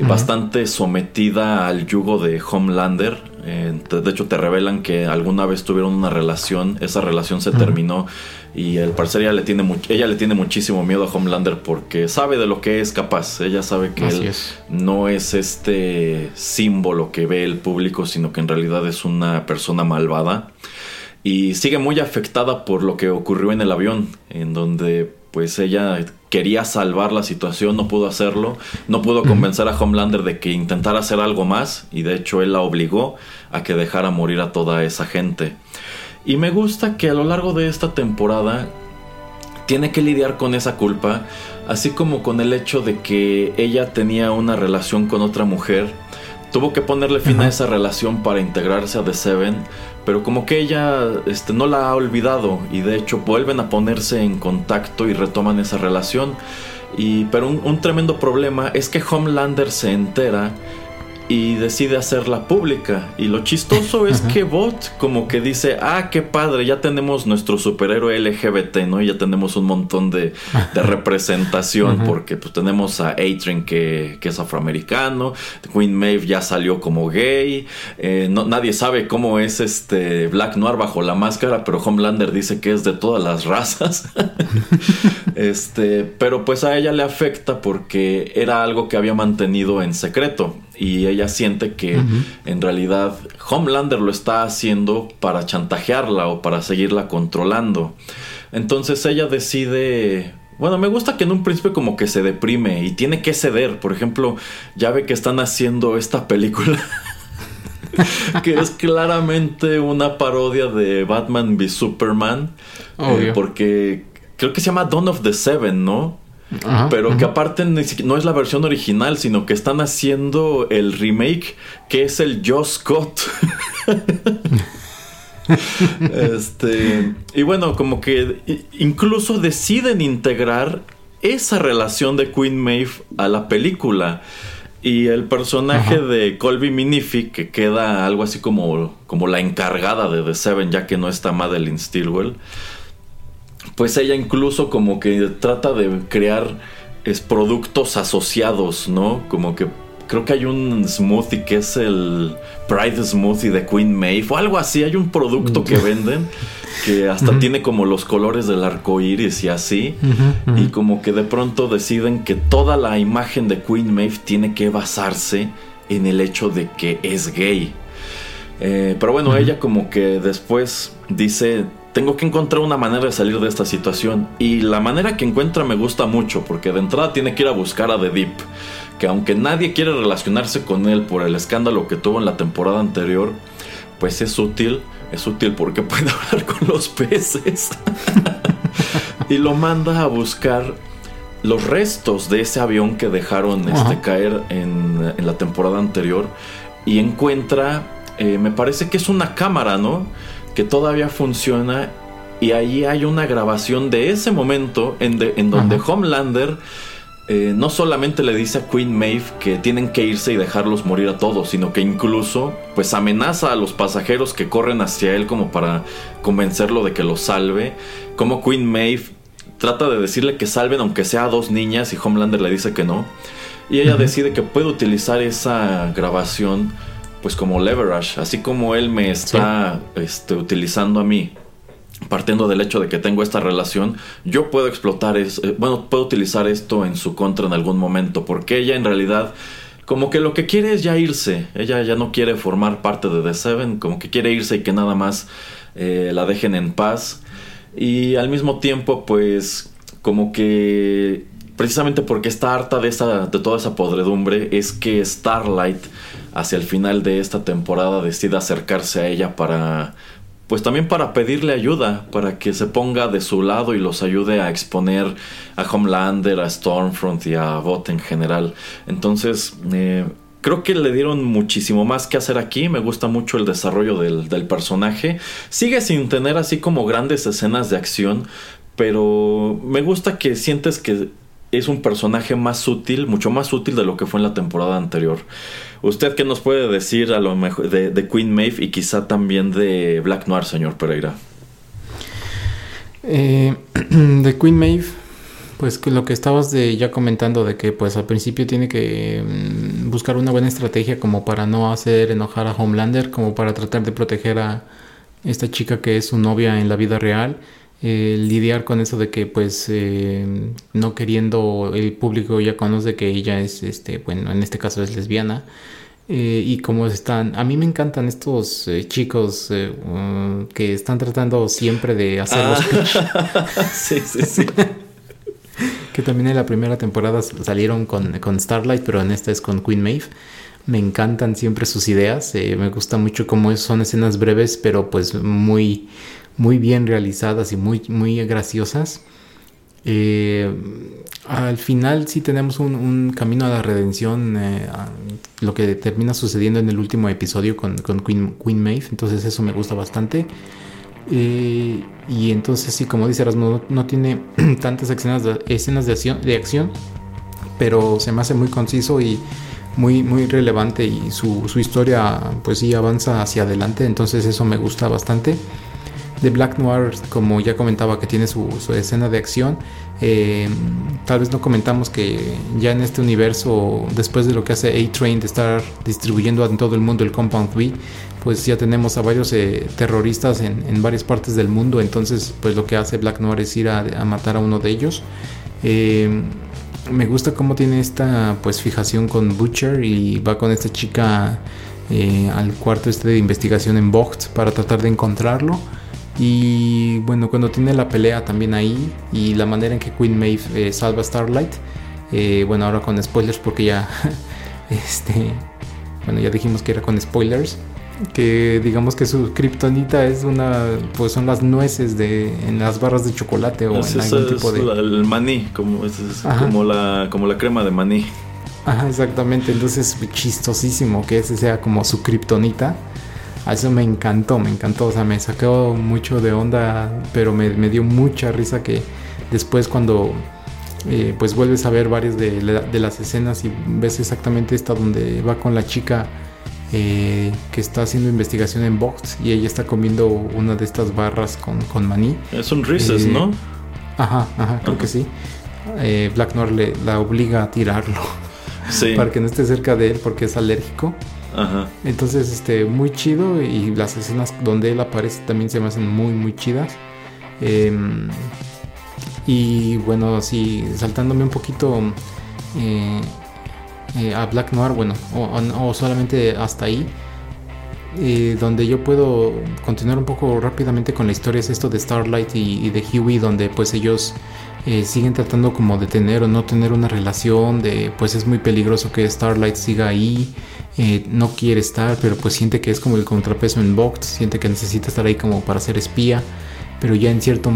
bastante sometida al yugo de Homelander. Eh, de hecho, te revelan que alguna vez tuvieron una relación, esa relación se terminó y al parecer ella le, tiene ella le tiene muchísimo miedo a Homelander porque sabe de lo que es capaz. Ella sabe que Así él es. no es este símbolo que ve el público, sino que en realidad es una persona malvada. Y sigue muy afectada por lo que ocurrió en el avión, en donde pues ella quería salvar la situación, no pudo hacerlo, no pudo convencer a Homelander de que intentara hacer algo más y de hecho él la obligó a que dejara morir a toda esa gente. Y me gusta que a lo largo de esta temporada tiene que lidiar con esa culpa, así como con el hecho de que ella tenía una relación con otra mujer. Tuvo que ponerle fin a esa relación para integrarse a The Seven, pero como que ella este, no la ha olvidado y de hecho vuelven a ponerse en contacto y retoman esa relación. Y, pero un, un tremendo problema es que Homelander se entera y decide hacerla pública. Y lo chistoso es Ajá. que Bot como que dice, ah, qué padre, ya tenemos nuestro superhéroe LGBT, ¿no? Y ya tenemos un montón de, de representación, Ajá. porque pues tenemos a Adrian que, que es afroamericano, Queen Maeve ya salió como gay, eh, no, nadie sabe cómo es este Black Noir bajo la máscara, pero Homelander dice que es de todas las razas. este, pero pues a ella le afecta porque era algo que había mantenido en secreto y ella siente que en realidad Homelander lo está haciendo para chantajearla o para seguirla controlando. Entonces ella decide... Bueno, me gusta que en un principio como que se deprime y tiene que ceder. Por ejemplo, ya ve que están haciendo esta película que es claramente una parodia de Batman v Superman. eh, porque creo que se llama Dawn of the Seven, ¿no? Ajá, Pero que aparte no es la versión original, sino que están haciendo el remake, que es el Joss Scott. este, y bueno, como que incluso deciden integrar esa relación de Queen Maeve a la película. Y el personaje Ajá. de Colby Minific, que queda algo así como, como la encargada de The Seven, ya que no está Madeline Stilwell, pues ella incluso como que trata de crear es, productos asociados, ¿no? Como que creo que hay un smoothie que es el Pride Smoothie de Queen Maeve o algo así, hay un producto que venden que hasta tiene como los colores del arco iris y así. Y como que de pronto deciden que toda la imagen de Queen Maeve tiene que basarse en el hecho de que es gay. Eh, pero bueno, ella como que después dice, tengo que encontrar una manera de salir de esta situación. Y la manera que encuentra me gusta mucho, porque de entrada tiene que ir a buscar a The Deep, que aunque nadie quiere relacionarse con él por el escándalo que tuvo en la temporada anterior, pues es útil, es útil porque puede hablar con los peces. y lo manda a buscar los restos de ese avión que dejaron este, caer en, en la temporada anterior y encuentra, eh, me parece que es una cámara, ¿no? Que todavía funciona y ahí hay una grabación de ese momento en, de- en donde Ajá. Homelander eh, no solamente le dice a Queen Maeve que tienen que irse y dejarlos morir a todos, sino que incluso pues amenaza a los pasajeros que corren hacia él como para convencerlo de que los salve. Como Queen Maeve trata de decirle que salven aunque sea a dos niñas y Homelander le dice que no. Y ella decide que puede utilizar esa grabación pues como leverage, así como él me está este, utilizando a mí partiendo del hecho de que tengo esta relación, yo puedo explotar, es, eh, bueno, puedo utilizar esto en su contra en algún momento, porque ella en realidad como que lo que quiere es ya irse, ella ya no quiere formar parte de The Seven, como que quiere irse y que nada más eh, la dejen en paz, y al mismo tiempo pues como que precisamente porque está harta de, esa, de toda esa podredumbre, es que Starlight hacia el final de esta temporada decide acercarse a ella para pues también para pedirle ayuda, para que se ponga de su lado y los ayude a exponer a Homelander, a Stormfront y a Bot en general. Entonces, eh, creo que le dieron muchísimo más que hacer aquí. Me gusta mucho el desarrollo del, del personaje. Sigue sin tener así como grandes escenas de acción, pero me gusta que sientes que es un personaje más útil, mucho más útil de lo que fue en la temporada anterior. ¿Usted qué nos puede decir a lo mejor de, Queen Maeve y quizá también de Black Noir, señor Pereira? Eh, de Queen Maeve, pues lo que estabas de, ya comentando de que pues al principio tiene que mm, buscar una buena estrategia como para no hacer enojar a Homelander, como para tratar de proteger a esta chica que es su novia en la vida real, eh, lidiar con eso de que pues eh, no queriendo el público ya conoce que ella es este bueno en este caso es lesbiana eh, y como están, a mí me encantan estos eh, chicos uh, que están tratando siempre de hacer los pitch, sí, sí, sí. que también en la primera temporada salieron con, con Starlight, pero en esta es con Queen Maeve. Me encantan siempre sus ideas, me gusta mucho cómo son escenas breves, pero pues muy, muy bien realizadas y muy, muy graciosas. Eh, al final sí tenemos un, un camino a la redención, eh, a lo que termina sucediendo en el último episodio con, con Queen, Queen Maeve, entonces eso me gusta bastante. Eh, y entonces sí, como dice Erasmo, no, no tiene tantas escenas de, escenas de acción, de acción, pero se me hace muy conciso y muy, muy relevante y su, su historia pues sí avanza hacia adelante, entonces eso me gusta bastante. De Black Noir, como ya comentaba, que tiene su, su escena de acción. eh, tal vez no comentamos que ya en este universo, después de lo que hace A-Train de estar distribuyendo en todo el mundo el Compound V, pues ya tenemos a varios eh, terroristas en, en varias partes del mundo. Entonces, pues lo que hace Black Noir es ir a, a matar a uno de ellos. Eh, me gusta cómo tiene esta pues fijación con Butcher y va con esta chica al cuarto este de investigación en Vogt para tratar de encontrarlo. Y bueno, cuando tiene la pelea también ahí y la manera en que Queen Maeve eh, salva a Starlight. eh, bueno, ahora con spoilers porque ya este bueno, ya dijimos que era con spoilers. Que digamos que su kriptonita es una, pues son las nueces de en las barras de chocolate o Es, en es- algún es tipo de. la- el maní, como, es, es como, la, como la crema de maní. Ajá, exactamente. Entonces, chistosísimo que ese sea como su kriptonita. A eso me encantó, me encantó. O sea, me sacó mucho de onda, pero me, me dio mucha risa que después cuando eh, pues vuelves a ver varias de, de las escenas y ves exactamente esta donde va con la chica eh, que está haciendo investigación en Box y ella está comiendo una de estas barras con, con maní. Es un Reese's, Eh, ¿no? Ajá, ajá, creo Ajá. que sí. Eh, Black Noir le, la obliga a tirarlo. Sí. para que no esté cerca de él porque es alérgico. Entonces, este, muy chido y las escenas donde él aparece también se me hacen muy, muy chidas. Em, y bueno, así saltándome un poquito eh, eh, a Black Noir, bueno, o solamente hasta ahí, eh, donde yo puedo continuar un poco rápidamente con la historia es esto de Starlight y, y de Huey, donde pues ellos eh, siguen tratando como de tener o no tener una relación, de pues es muy peligroso que Starlight siga ahí, eh, no quiere estar, pero pues siente que es como el contrapeso en Vogt, siente que necesita estar ahí como para ser espía, pero ya en cierto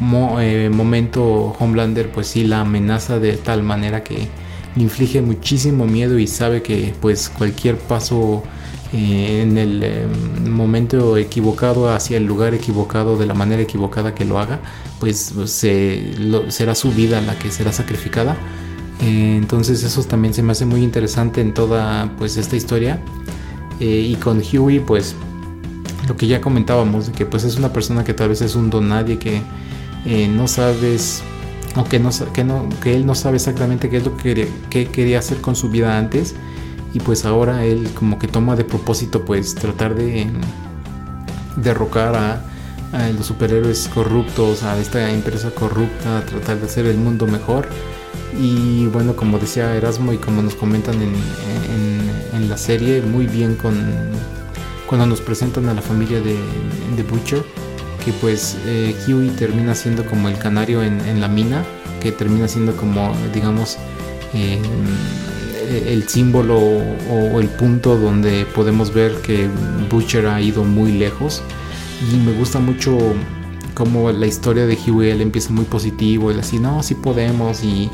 mo- eh, momento Homelander pues sí la amenaza de tal manera que le inflige muchísimo miedo y sabe que pues cualquier paso eh, en el eh, momento equivocado hacia el lugar equivocado de la manera equivocada que lo haga pues será su vida la que será sacrificada. Eh, entonces eso también se me hace muy interesante en toda pues esta historia. Eh, y con Huey pues lo que ya comentábamos que pues es una persona que tal vez es un don que eh, no sabes o que, no, que, no, que él no sabe exactamente qué es lo que quería, quería hacer con su vida antes. Y pues ahora él como que toma de propósito pues tratar de mm, derrocar a, a los superhéroes corruptos, a esta empresa corrupta, tratar de hacer el mundo mejor y bueno como decía Erasmo y como nos comentan en, en- en la serie muy bien con cuando nos presentan a la familia de, de Butcher que pues eh, Huey termina siendo como el canario en, en la mina, que termina siendo como, digamos, eh, el símbolo o, o el punto donde podemos ver que Butcher ha ido muy lejos. Y me gusta mucho como la historia de Huey, él empieza muy positivo, él así, no, sí podemos y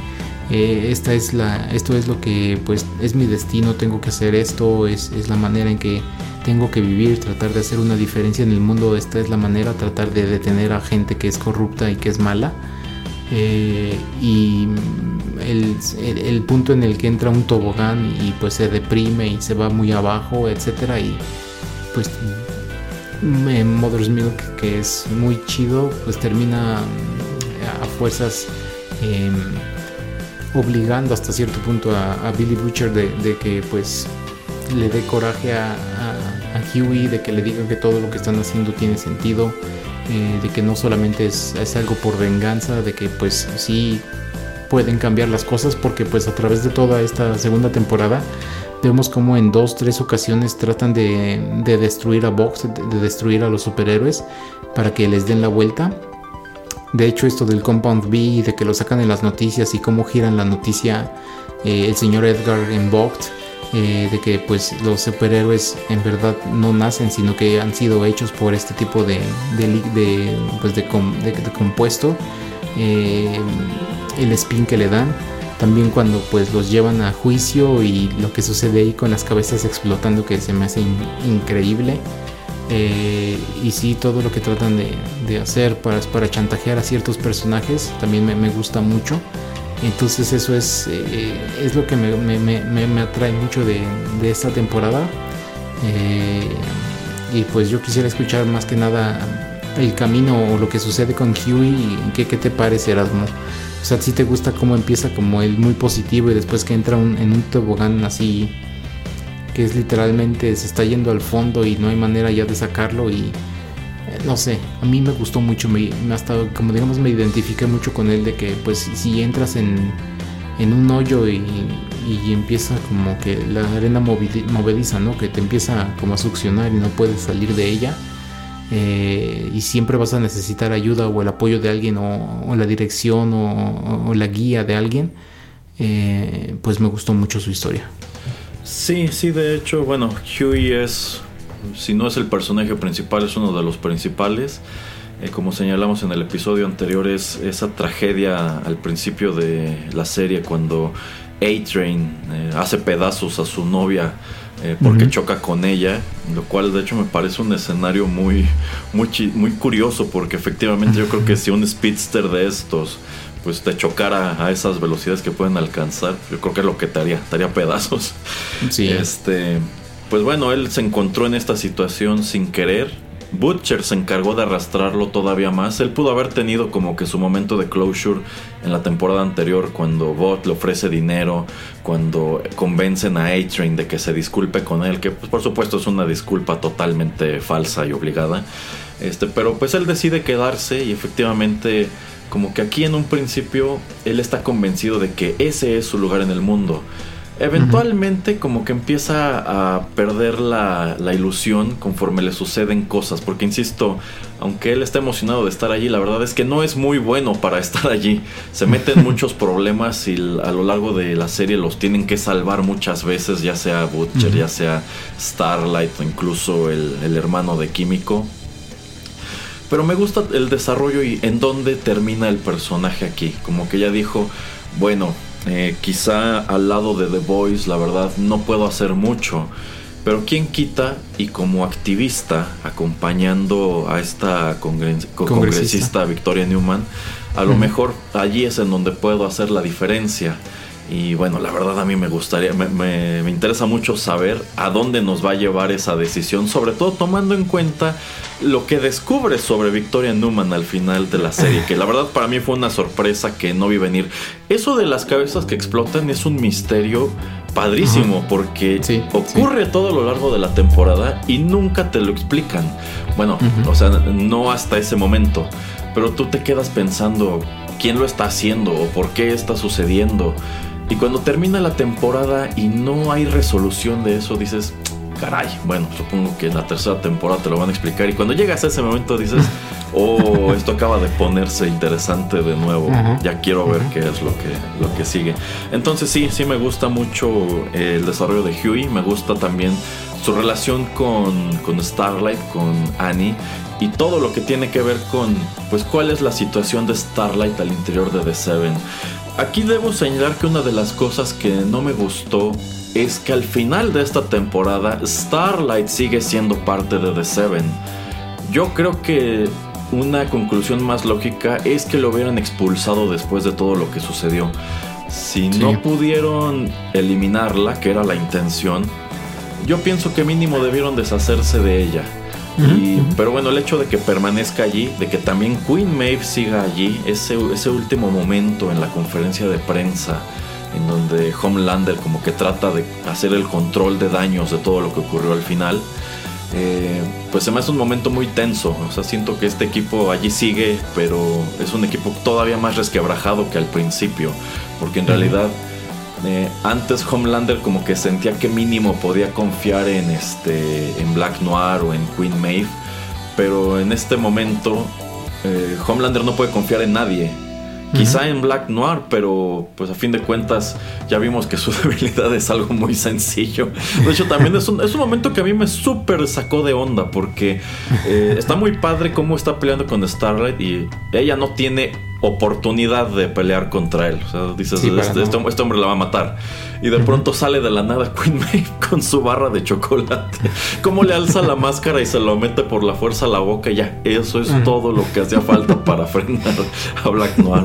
eh, esta es la, esto es lo que pues es mi destino, tengo que hacer esto, es, es la manera en que tengo que vivir, tratar de hacer una diferencia en el mundo, esta es la manera, tratar de detener a gente que es corrupta y que es mala. Eh, y el, el- punto en el que entra un tobogán y pues se deprime y se va muy abajo, etcétera, y pues Mother's Milk, que es muy chido, pues termina mm, a fuerzas em, obligando hasta cierto punto a, Billy Butcher de, que pues le dé coraje a, a- Huey, de que le digan que todo lo que están haciendo tiene sentido, eh, de que no solamente es, es algo por venganza, de que pues sí pueden cambiar las cosas porque pues a través de toda esta segunda temporada vemos como en dos, tres ocasiones tratan de, de destruir a Vox, de, de destruir a los superhéroes para que les den la vuelta. De hecho, esto del Compound B, de que lo sacan en las noticias y cómo giran la noticia eh, el señor Edgar en Vogt, eh, de que pues los superhéroes en verdad no nacen, sino que han sido hechos por este tipo de, de, de, pues, de compuesto, eh, el spin que le dan. También cuando pues los llevan a juicio y lo que sucede ahí con las cabezas explotando que se me hace in- increíble. Eh, y sí, todo lo que tratan de, de hacer para, para chantajear a ciertos personajes también me, me gusta mucho. Entonces eso es, eh, es lo que me, me- me- atrae mucho de, de esta temporada. Eh, y pues yo quisiera escuchar más que nada el camino o lo que sucede con Huey. y ¿Qué, qué te parece, Erasmo? O sea, si te gusta cómo empieza como el muy positivo y después que entra un- en un tobogán así que es literalmente se está yendo al fondo y no hay manera ya de sacarlo y eh, no sé, a mí me gustó mucho, me, me hasta como digamos me identifiqué mucho con él de que pues si- entras en, en un hoyo y, y empieza como que la arena movediza, ¿no? Que te empieza como a succionar y no puedes salir de ella. Eh, y siempre vas a necesitar ayuda o el apoyo de alguien o, la dirección o, la guía de alguien. eh, pues me gustó mucho su historia. Sí, sí, de hecho, bueno, Huey es, si no es el personaje principal, es uno de los principales. Eh, como señalamos en el episodio anterior, es esa tragedia al principio de la serie cuando A-Train hace pedazos a su novia eh, porque choca con ella, lo cual de hecho me parece un escenario muy, muy, muy curioso porque efectivamente yo creo que si un speedster de estos pues te chocara a esas velocidades que pueden alcanzar, yo creo que es lo que te haría, te haría pedazos. Sí. Este, pues bueno, él se encontró en esta situación sin querer Butcher se encargó de arrastrarlo todavía más. Él pudo haber tenido como que su momento de closure en la temporada anterior cuando Bot le ofrece dinero, cuando convencen a A-Train de que se disculpe con él, que pues, por supuesto es una disculpa totalmente falsa y obligada. Este, pero pues él decide quedarse y efectivamente como que aquí en un principio él está convencido de que ese es su lugar en el mundo. Eventualmente como que empieza a perder la, la, ilusión conforme le suceden cosas, porque insisto, aunque él está emocionado de estar allí, la verdad es que no es muy bueno para estar allí. Se mete en muchos problemas y a lo largo de la serie los tienen que salvar muchas veces, ya sea Butcher, ya sea Starlight o incluso el, el hermano de Químico. Pero me gusta el desarrollo y en dónde termina el personaje aquí. Como que ya dijo, bueno, eh, quizá al lado de The Voice, la verdad, no puedo hacer mucho. Pero quién quita y como activista, acompañando a esta congresista, congresista Victoria Newman, a lo mejor allí es en donde puedo hacer la diferencia. Y bueno, la verdad a mí me gustaría, me, me, me, interesa mucho saber a dónde nos va a llevar esa decisión, sobre todo tomando en cuenta lo que descubre sobre Victoria Newman al final de la serie, que la verdad para mí fue una sorpresa que no vi venir. Eso de las cabezas que explotan es un misterio padrísimo, porque sí, ocurre sí. todo a lo largo de la temporada y nunca te lo explican. Bueno, uh -huh. o sea, no hasta ese momento, pero tú te quedas pensando quién lo está haciendo o por qué está sucediendo. Y cuando termina la temporada y no hay resolución de eso, dices, caray, bueno, supongo que en la tercera temporada te lo van a explicar. Y cuando llegas a ese momento dices, oh, esto acaba de ponerse interesante de nuevo. Ya quiero ver qué es lo que, lo que sigue. Entonces sí, sí me gusta mucho el desarrollo de Huey. Me gusta también su relación con, con Starlight, con Annie. Y todo lo que tiene que ver con, pues, cuál es la situación de Starlight al interior de The Seven. Aquí debo señalar que una de las cosas que no me gustó es que al final de esta temporada Starlight sigue siendo parte de The Seven. Yo creo que una conclusión más lógica es que lo hubieran expulsado después de todo lo que sucedió. Si sí. no pudieron eliminarla, que era la intención, yo pienso que mínimo debieron deshacerse de ella. Y, pero bueno, el hecho de que permanezca allí, de que también Queen Maeve siga allí, ese, ese último momento en la conferencia de prensa, en donde Homelander como que trata de hacer el control de daños de todo lo que ocurrió al final, eh, pues se me hace un momento muy tenso. O sea, siento que este equipo allí sigue, pero es un equipo todavía más resquebrajado que al principio, porque en uh -huh. realidad eh, antes Homelander como que sentía que mínimo podía confiar en este en Black Noir o en Queen Maeve, pero en este momento eh, Homelander no puede confiar en nadie. Quizá uh -huh. en Black Noir, pero pues a fin de cuentas ya vimos que su debilidad es algo muy sencillo. De hecho, también es un, es un momento que a mí me súper sacó de onda porque eh, está muy padre cómo está peleando con Starlight y ella no tiene oportunidad de pelear contra él. O sea, dices, sí, este, no. este, este, hombre la va a matar. Y de pronto sale de la nada Queen Maeve con su barra de chocolate. Cómo le alza la máscara y se lo mete por la fuerza a la boca. Ya, eso es todo lo que hacía falta para frenar a Black Noir.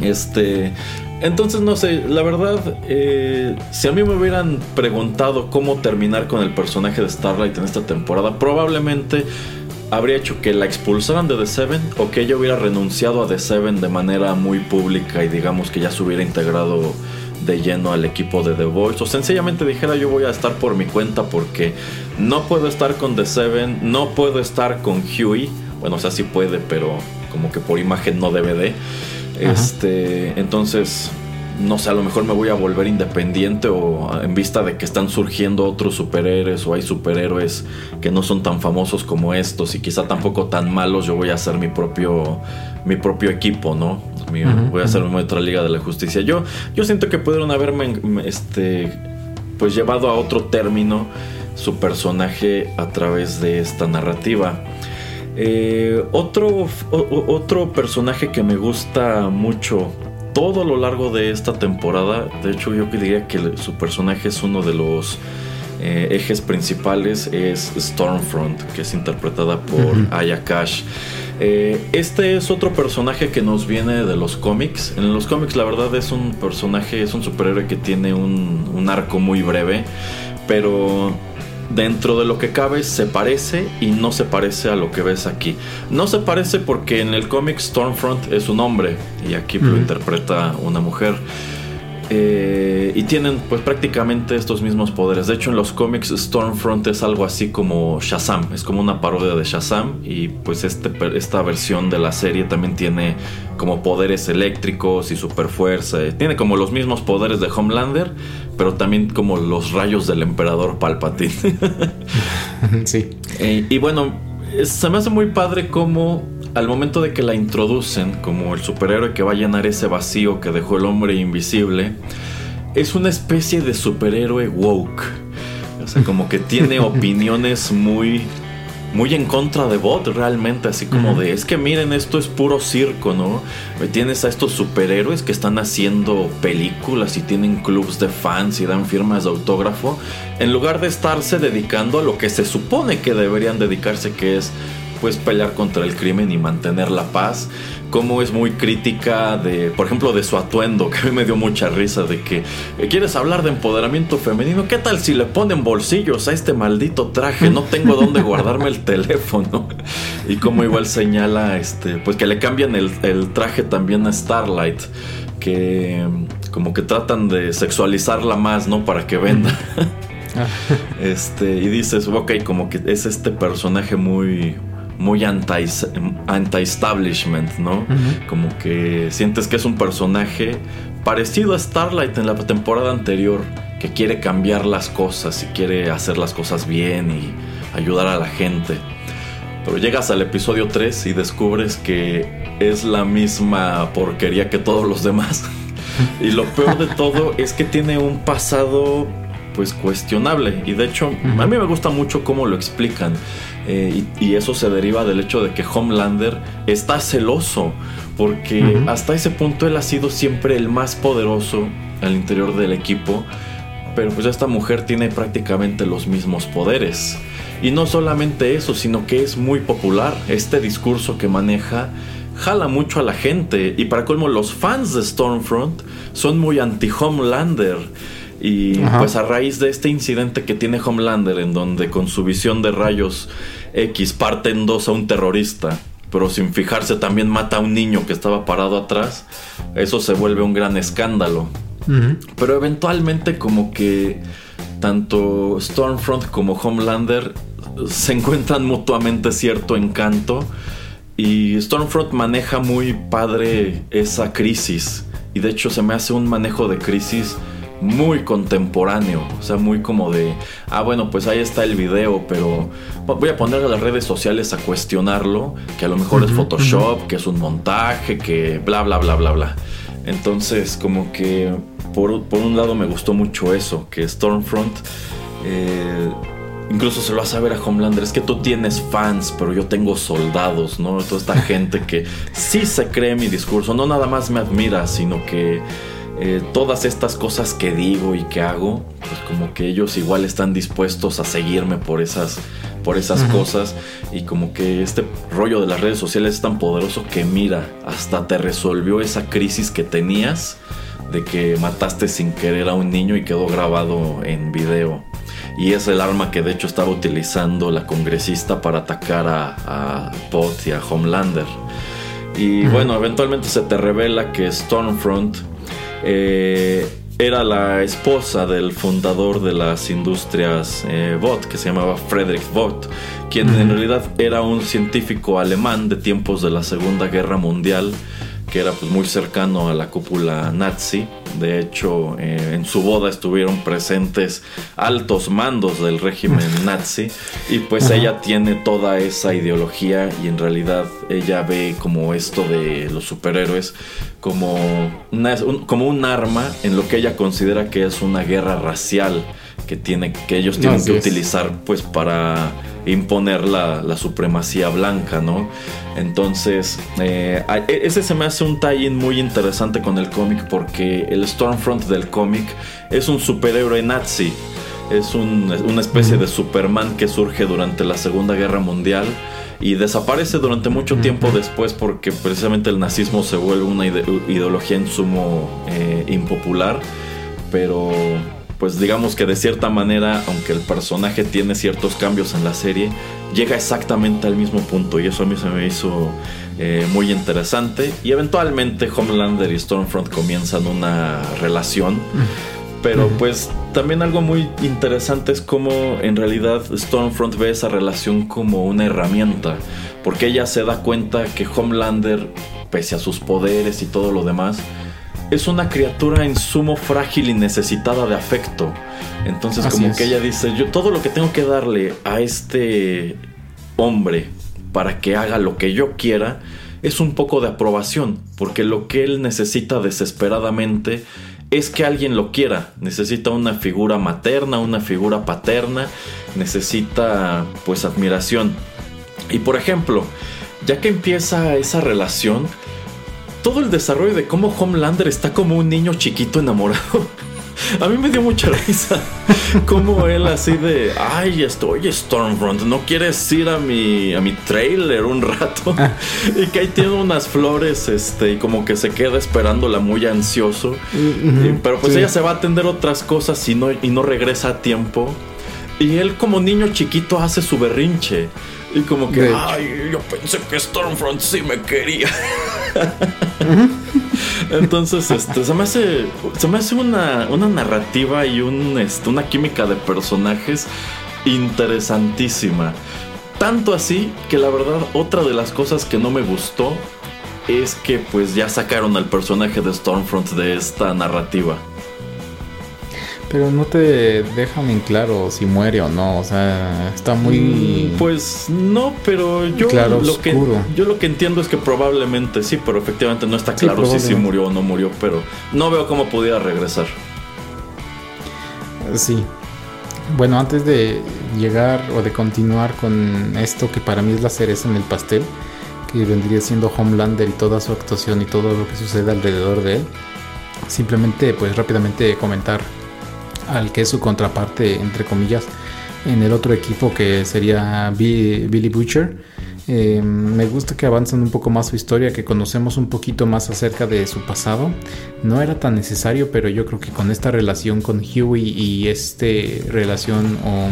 Este. Entonces, no sé, la verdad, eh, si a mí me hubieran preguntado cómo terminar con el personaje de Starlight en esta temporada, probablemente habría hecho que la expulsaran de The Seven o que ella hubiera renunciado a The Seven de manera muy pública y digamos que ya se hubiera integrado de lleno al equipo de The Voice o sencillamente dijera yo voy a estar por mi cuenta porque no puedo estar con The Seven, no puedo estar con Huey, bueno, o sea, sí puede, pero como que por imagen no debe de. Este, entonces no sé, a lo mejor me voy a volver independiente o en vista de que están surgiendo otros superhéroes o hay superhéroes que no son tan famosos como estos y quizá tampoco tan malos, yo voy a hacer mi propio mi propio equipo, ¿no? Mi, uh -huh, voy a hacer uh -huh. otra Liga de la Justicia. Yo yo siento que pudieron haberme este pues llevado a otro término su personaje a través de esta narrativa. Eh, otro, o, otro personaje que me gusta mucho todo a lo largo de esta temporada. De hecho, yo diría que su personaje es uno de los eh, ejes principales. Es Stormfront, que es interpretada por uh -huh. Aya Cash. Eh, este es otro personaje que nos viene de los cómics. En los cómics, la verdad, es un personaje, es un superhéroe que tiene un, un arco muy breve, pero dentro de lo que cabe se parece y no se parece a lo que ves aquí. No se parece porque en el cómic Stormfront es un hombre y aquí lo interpreta una mujer. Eh, y tienen pues prácticamente estos mismos poderes. De hecho en los cómics Stormfront es algo así como Shazam, es como una parodia de Shazam y pues este, esta versión de la serie también tiene como poderes eléctricos y super fuerza. Tiene como los mismos poderes de Homelander, pero también como los rayos del emperador Palpatine. sí. Eh, y bueno, se me hace muy padre como al momento de que la introducen como el superhéroe que va a llenar ese vacío que dejó el hombre invisible, es una especie de superhéroe woke. O sea, como que tiene opiniones muy muy en contra de Bot realmente, así como de, es que miren, esto es puro circo, ¿no? Tienes a estos superhéroes que están haciendo películas y tienen clubs de fans y dan firmas de autógrafo, en lugar de estarse dedicando a lo que se supone que deberían dedicarse, que es pues pelear contra el crimen y mantener la paz. Como es muy crítica de, por ejemplo, de su atuendo, que a mí me dio mucha risa de que eh, quieres hablar de empoderamiento femenino, ¿qué tal si le ponen bolsillos a este maldito traje? No tengo dónde guardarme el teléfono. Y como igual señala, este, pues que le cambian el, el traje también a Starlight, que mm, como que tratan de sexualizarla más, ¿no? Para que venda. Este, y dices, ok, como que es este personaje muy, muy anti- anti-establishment, ¿no? Como que sientes que es un personaje parecido a Starlight en la temporada anterior, que quiere cambiar las cosas y quiere hacer las cosas bien y ayudar a la gente. Pero llegas al episodio 3 y descubres que es la misma porquería que todos los demás. y lo peor de todo es que tiene un pasado pues cuestionable. Y de hecho, a mí me gusta mucho cómo lo explican. Eh, y, y eso se deriva del hecho de que Homelander está celoso. Porque hasta ese punto él ha sido siempre el más poderoso al interior del equipo. Pero pues esta mujer tiene prácticamente los mismos poderes. Y no solamente eso, sino que es muy popular. Este discurso que maneja jala mucho a la gente. Y para colmo, los fans de Stormfront son muy anti-Homelander. Y Ajá. pues a raíz de este incidente que tiene Homelander, en donde con su visión de rayos X parte en dos a un terrorista, pero sin fijarse también mata a un niño que estaba parado atrás, eso se vuelve un gran escándalo. Pero eventualmente como que tanto Stormfront como Homelander se encuentran mutuamente cierto encanto y Stormfront maneja muy padre esa crisis y de hecho se me hace un manejo de crisis muy contemporáneo, o sea, muy como de, ah, bueno, pues ahí está el video, pero voy a poner a las redes sociales a cuestionarlo, que a lo mejor es Photoshop, que es un montaje, que bla, bla, bla, bla, bla. Entonces, como que por, por un lado me gustó mucho eso, que Stormfront eh, incluso se lo hace saber a Homelander, es que tú tienes fans, pero yo tengo soldados, ¿no? Toda esta gente que sí se cree mi discurso, no nada más me admira, sino que eh, todas estas cosas que digo y que hago, pues como que ellos igual están dispuestos a seguirme por esas, por esas cosas y como que este rollo de las redes sociales es tan poderoso que mira, hasta te resolvió esa crisis que tenías de que mataste sin querer a un niño y quedó grabado en video. Y es el arma que de hecho estaba utilizando la congresista para atacar a, a Pot y a Homelander. Y bueno, eventualmente se te revela que Stormfront eh, era la esposa del fundador de las industrias eh, Vought, que se llamaba Frederick Vought, quien en realidad era un científico alemán de tiempos de la Segunda Guerra Mundial, que era pues, muy cercano a la cúpula nazi. De hecho, eh, en su boda estuvieron presentes altos mandos del régimen nazi y pues Ajá. ella tiene toda esa ideología y en realidad ella ve como esto de los superhéroes como, una- un, como un arma en lo que ella considera que es una guerra racial que, tiene, que ellos tienen que es. utilizar pues para imponer la, la supremacía blanca, ¿no? Entonces, eh, e- ese se me hace un tie-in muy interesante con el cómic porque el Stormfront del cómic es un superhéroe nazi. Es un- una especie de Superman que surge durante la Segunda Guerra Mundial y desaparece durante mucho tiempo después porque precisamente el nazismo se vuelve una ide- ideología en sumo eh, impopular. Pero pues digamos que de cierta manera, aunque el personaje tiene ciertos cambios en la serie, llega exactamente al mismo punto y eso a mí se me hizo eh, muy interesante. Y eventualmente Homelander y Stormfront comienzan una relación. Pero pues también algo muy interesante es cómo en realidad Stormfront ve esa relación como una herramienta. Porque ella se da cuenta que Homelander, pese a sus poderes y todo lo demás, es una criatura en sumo frágil y necesitada de afecto. Entonces Así como es. que ella dice, yo todo lo que tengo que darle a este hombre para que haga lo que yo quiera es un poco de aprobación, porque lo que él necesita desesperadamente es que alguien lo quiera. Necesita una figura materna, una figura paterna, necesita pues admiración. Y por ejemplo, ya que empieza esa relación, todo el desarrollo de cómo Homelander está como un niño chiquito enamorado. A mí me dio mucha risa. Como él así de, ay, estoy Stormfront, ¿no quieres ir a mi, a mi trailer un rato? y que ahí tiene unas flores, este, y como que se queda esperándola muy ansioso. Y- pero pues sí. ella se va a atender otras cosas y no, y no regresa a tiempo. Y él como niño chiquito hace su berrinche. Y como que, ay, yo pensé que Stormfront sí me quería. Entonces, este, se me hace, se me hace una, una narrativa y un, este, una química de personajes interesantísima. Tanto así que la verdad, otra de las cosas que no me gustó es que pues ya sacaron al personaje de Stormfront de esta narrativa. Pero no te dejan en claro si muere o no. O sea, está muy. Mm, Pues no, pero yo Claro lo que yo lo que entiendo es que probablemente sí, pero efectivamente no está Sí, claro si sí probablemente. murió o no murió, pero no veo cómo pudiera regresar. Sí. Bueno, antes de llegar o de continuar con esto que para mí es la cereza en el pastel, que vendría siendo Homelander y toda su actuación y todo lo que sucede alrededor de él, simplemente pues rápidamente comentar al que es su contraparte, entre comillas, en el otro equipo que sería Bi- Billy Butcher. Eh, me gusta que avanzan un poco más su historia, que conocemos un poquito más acerca de su pasado. No era tan necesario, pero yo creo que con esta relación con Huey y este relación o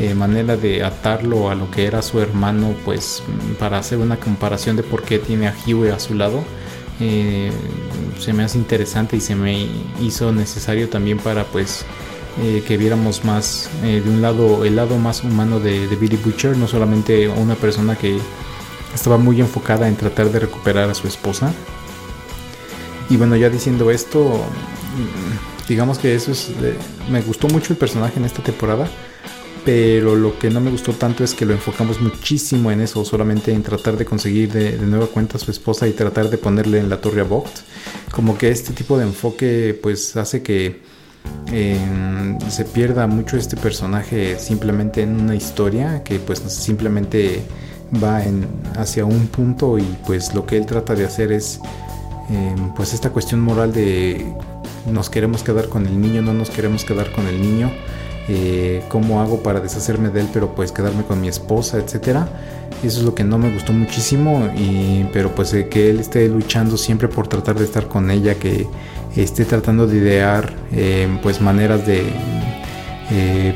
eh, manera de atarlo a lo que era su hermano, pues para hacer una comparación de por qué tiene a Huey a su lado, eh, se me hace interesante y se me hizo necesario también para pues eh, que viéramos más eh, de un lado el lado más humano de, de Billy Butcher no solamente una persona que estaba muy enfocada en tratar de recuperar a su esposa. Y bueno ya diciendo esto mm, digamos que eso es me gustó mucho el personaje en esta temporada pero lo que no me gustó tanto es que lo enfocamos muchísimo en eso, solamente en tratar de conseguir de, de nueva cuenta a su esposa y tratar de ponerle en la torre a Vogt. Como que este tipo de enfoque pues hace que eh, se pierda mucho este personaje simplemente en una historia que pues simplemente va hacia un punto y pues lo que él trata de hacer es eh, pues esta cuestión moral de nos queremos quedar con el niño, no nos queremos quedar con el niño eh, cómo hago para deshacerme de él, pero pues quedarme con mi esposa, etcétera. Eso es lo que no me gustó muchísimo, y, pero pues eh, que él esté luchando siempre por tratar de estar con ella, que esté tratando de idear eh, pues maneras de,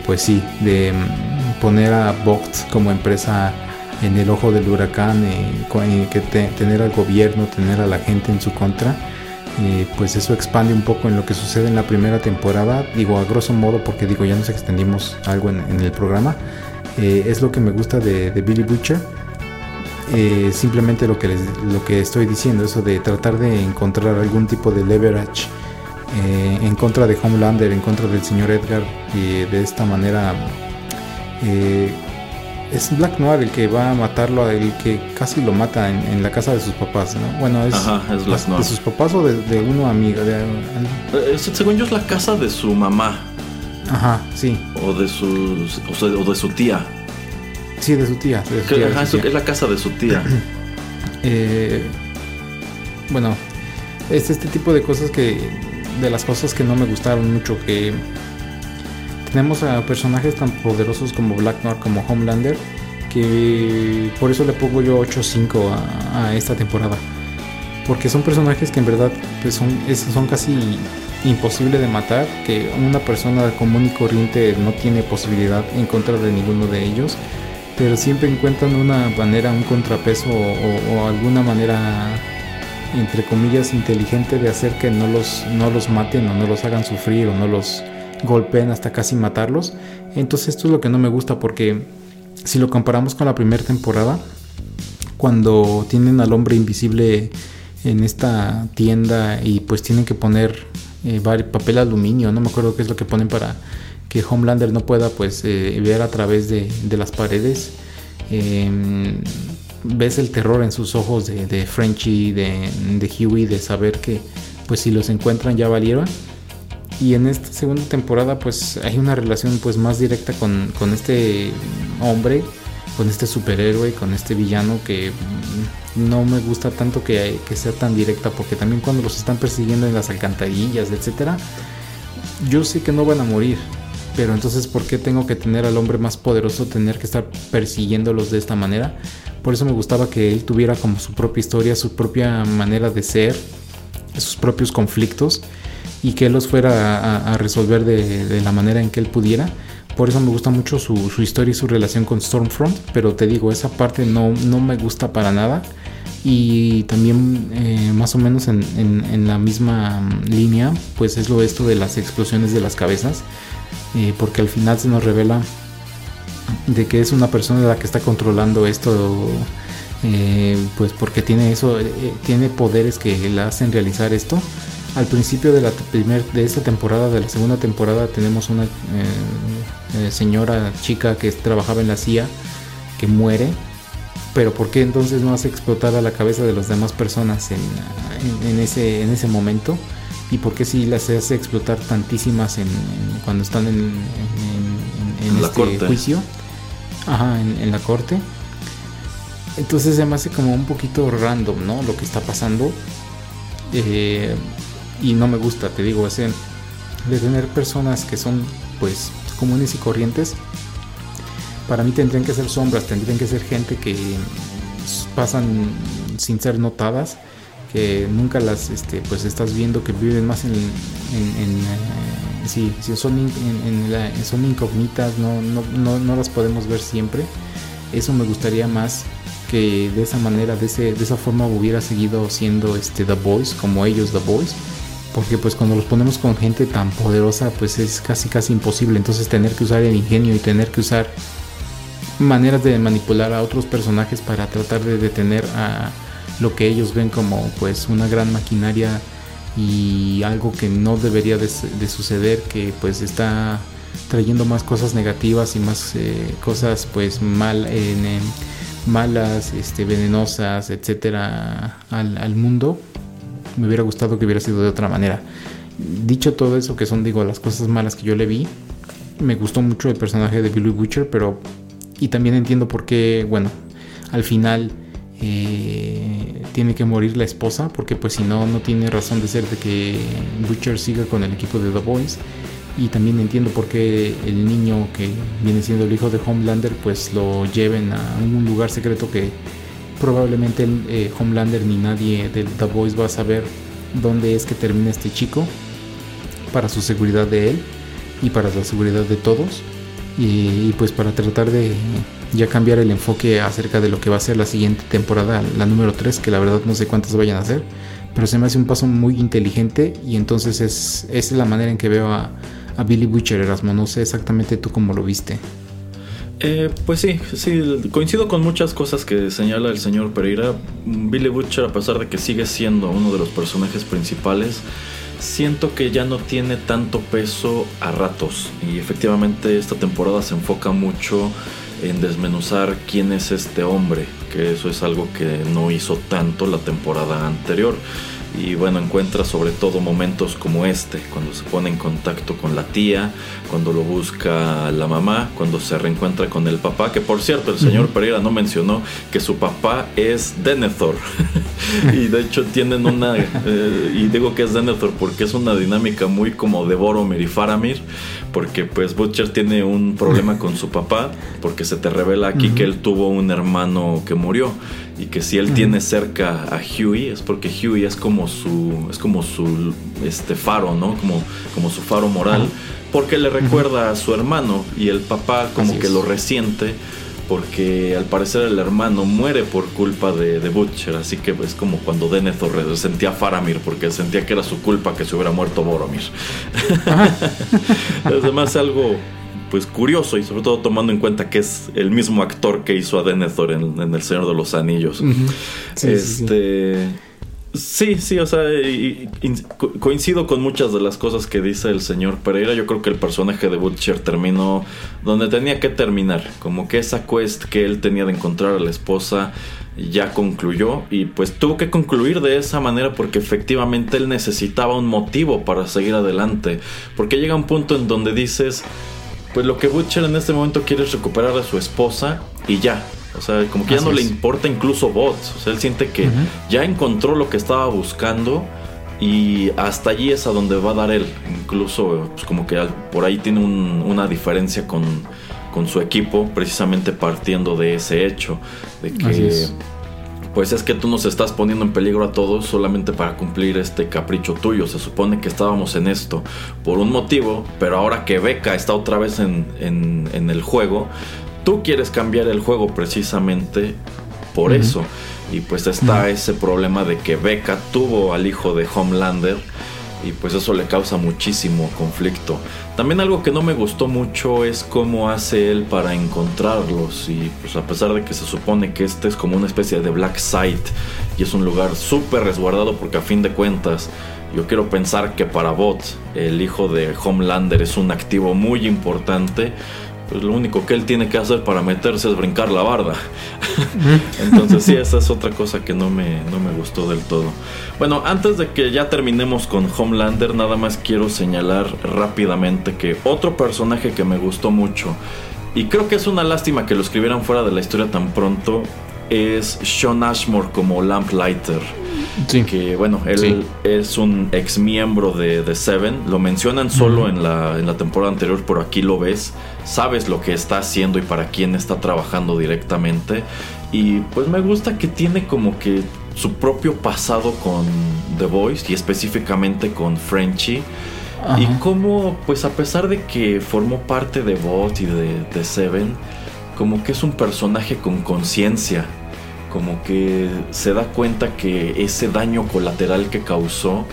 pues sí, de mm, poner a Vogt como empresa en el ojo del huracán, que te- tener al gobierno, tener a la gente en su contra. Eh, pues eso expande un poco en lo que sucede en la primera temporada, digo a grosso modo porque digo ya nos extendimos algo en, el programa, Eh, es lo que me gusta de, Billy Butcher, Eh, simplemente lo que, lo que estoy diciendo, eso de tratar de encontrar algún tipo de leverage eh, en contra de Homelander, en contra del señor Edgar, y de esta manera es Black Noir el que va a matarlo, el que casi lo mata en, en la casa de sus papás, ¿no? Bueno, es, Ajá, es Black Noir. de sus papás o de, de uno amigo. de- Eh, según yo es la casa de su mamá ajá, sí. o de su o sea, o de su tía. Sí, de su tía. de su de ajá, su es, tía. es la casa de su tía. Eh, bueno, es este tipo de cosas que. De las cosas que no me gustaron mucho. Que tenemos a personajes tan poderosos como Black Noir, como Homelander. Que por eso le pongo yo 8-5 a, esta temporada. Porque son personajes que en verdad pues son, son casi imposible de matar, que una persona común y corriente no tiene posibilidad en contra de ninguno de ellos, pero siempre encuentran una manera, un contrapeso o, o alguna manera entre comillas inteligente de hacer que no los, no los maten o no los hagan sufrir o no los golpeen hasta casi matarlos. Entonces esto es lo que no me gusta porque si lo comparamos con la primera temporada, cuando tienen al hombre invisible en esta tienda y pues tienen que poner eh, papel aluminio, no me acuerdo qué es lo que ponen para que Homelander no pueda pues eh, ver a través de, las paredes. Eh, ves el terror en sus ojos de, de Frenchy, de, de Huey, de saber que pues si los encuentran ya valieron. Y en esta segunda temporada pues hay una relación pues más directa con, con este hombre, con este superhéroe, con este villano que no me gusta tanto que, que sea tan directa porque también cuando los están persiguiendo en las alcantarillas, etcétera, yo sé que no van a morir, pero entonces ¿por qué tengo que tener al hombre más poderoso tener que estar persiguiéndolos de esta manera? Por eso me gustaba que él tuviera como su propia historia, su propia manera de ser, sus propios conflictos y que él los fuera a, a resolver de, de, la manera en que él pudiera. Por eso me gusta mucho su, su, historia y su relación con Stormfront, pero te digo, esa parte no, no me gusta para nada. Y también eh, más o menos en, en, en, la misma línea, pues es lo esto de las explosiones de las cabezas, eh, porque al final se nos revela de que es una persona la que está controlando esto, eh, pues porque tiene eso, eh, tiene poderes que le hacen realizar esto. Al principio de la primer, de esta temporada, de la segunda temporada, tenemos una eh, señora chica que trabajaba en la CIA que muere. Pero ¿por qué entonces no hace explotar a la cabeza de las demás personas en, en, en ese, en ese momento? ¿Y por qué si las hace explotar tantísimas en, cuando están en, la este corte. juicio? Ajá, en, en, la corte. Entonces se me hace como un poquito random, ¿no? Lo que está pasando. Eh, y no me gusta, te digo, ese de tener personas que son pues comunes y corrientes. Para mí tendrían que ser sombras, tendrían que ser gente que pasan sin ser notadas, que nunca las este, pues estás viendo, que viven más en, en, en eh, sí, sí, son, en, la, son incógnitas, no, no, no, no, las podemos ver siempre. Eso me gustaría más que de esa manera, de, ese, de esa forma hubiera seguido siendo este, The Boys, como ellos The Boys. Porque pues cuando los ponemos con gente tan poderosa, pues es casi casi imposible. Entonces tener que usar el ingenio y tener que usar maneras de manipular a otros personajes para tratar de detener a lo que ellos ven como pues una gran maquinaria y algo que no debería de, de suceder que pues está trayendo más cosas negativas y más eh, cosas pues mal en malas este venenosas etcétera al, mundo me hubiera gustado que hubiera sido de otra manera. Dicho todo eso que son digo las cosas malas que yo le vi me gustó mucho el personaje de Billy Butcher pero y también entiendo por qué bueno al final eh, tiene que morir la esposa porque pues si no no tiene razón de ser de que Butcher siga con el equipo de The Boys. Y también entiendo por qué el niño que viene siendo el hijo de Homelander pues lo lleven a un lugar secreto que probablemente el, eh, Homelander ni nadie de The Boys va a saber dónde es que termina este chico para su seguridad de él y para la seguridad de todos y, y pues para tratar de ya cambiar el enfoque acerca de lo que va a ser la siguiente temporada, la número 3, que la verdad no sé cuántas vayan a hacer, pero se me hace un paso muy inteligente y entonces es, es la manera en que veo a, a Billy Butcher Erasmo, no sé exactamente tú cómo lo viste. Eh, pues sí, sí, coincido con muchas cosas que señala el señor Pereira. Billy Butcher, a pesar de que sigue siendo uno de los personajes principales, siento que ya no tiene tanto peso a ratos. Y efectivamente esta temporada se enfoca mucho en desmenuzar quién es este hombre, que eso es algo que no hizo tanto la temporada anterior. Y bueno, encuentra sobre todo momentos como este, cuando se pone en contacto con la tía, cuando lo busca la mamá, cuando se reencuentra con el papá, que por cierto el señor. Pereira no mencionó que su papá es Denethor. y de hecho tienen una, eh, y digo que es Denethor porque es una dinámica muy como de Boromir y Faramir, porque pues Butcher tiene un problema con su papá, porque se te revela aquí que él tuvo un hermano que murió y que si él tiene cerca a Huey es porque Huey es como su es como su este faro, ¿no? Como como su faro moral, porque le recuerda a su hermano y el papá como Así que es. lo resiente porque al parecer el hermano muere por culpa de, de Butcher, así que es como cuando Denethor resentía a Faramir porque sentía que era su culpa que se hubiera muerto Boromir. Además algo pues curioso y sobre todo tomando en cuenta que es el mismo actor que hizo a Denethor en, en El Señor de los Anillos. Ujú. Sí, sí, sí. Sí, sí, o sea, y- y- co- coincido con muchas de las cosas que dice el señor Pereira. Yo creo que el personaje de Butcher terminó donde tenía que terminar, como que esa quest que él tenía de encontrar a la esposa ya concluyó y pues tuvo que concluir de esa manera porque efectivamente él necesitaba un motivo para seguir adelante, porque llega un punto en donde dices, pues lo que Butcher en este momento quiere es recuperar a su esposa y ya. O sea, como que ya no le importa incluso bots. O sea, él siente que ya encontró lo que estaba buscando y hasta allí es a donde va a dar él. Incluso, pues como que por ahí tiene un- una diferencia con, con su equipo, precisamente partiendo de ese hecho, de Así que es. pues es que tú nos estás poniendo en peligro a todos solamente para cumplir este capricho tuyo. Se supone que estábamos en esto por un motivo, pero ahora que Beca está otra vez en, en- en el juego, tú quieres cambiar el juego precisamente por eso. Y pues está ese problema de que Beca tuvo al hijo de Homelander y pues eso le causa muchísimo conflicto. También algo que no me gustó mucho es cómo hace él para encontrarlos y pues a pesar de que se supone que este es como una especie de black site y es un lugar súper resguardado porque a fin de cuentas yo quiero pensar que para Bot el hijo de Homelander es un activo muy importante. Pues lo único que él tiene que hacer para meterse es brincar la barda. Entonces sí, esa es otra cosa que no me, no me gustó del todo. Bueno, antes de que ya terminemos con Homelander, nada más quiero señalar rápidamente que otro personaje que me gustó mucho, y creo que es una lástima que lo escribieran fuera de la historia tan pronto, es Sean Ashmore como Lamplighter. Sí. Que bueno, él Sí. es un ex miembro de, de Seven. Lo mencionan solo en, la, en la temporada anterior, pero aquí lo ves. Sabes lo que está haciendo y para quién está trabajando directamente. Y pues me gusta que tiene como que su propio pasado con The Voice y específicamente con Frenchy. Y cómo, pues a pesar de que formó parte de Bot y de, de Seven, como que es un personaje con conciencia. Como que se da cuenta que ese daño colateral que causó,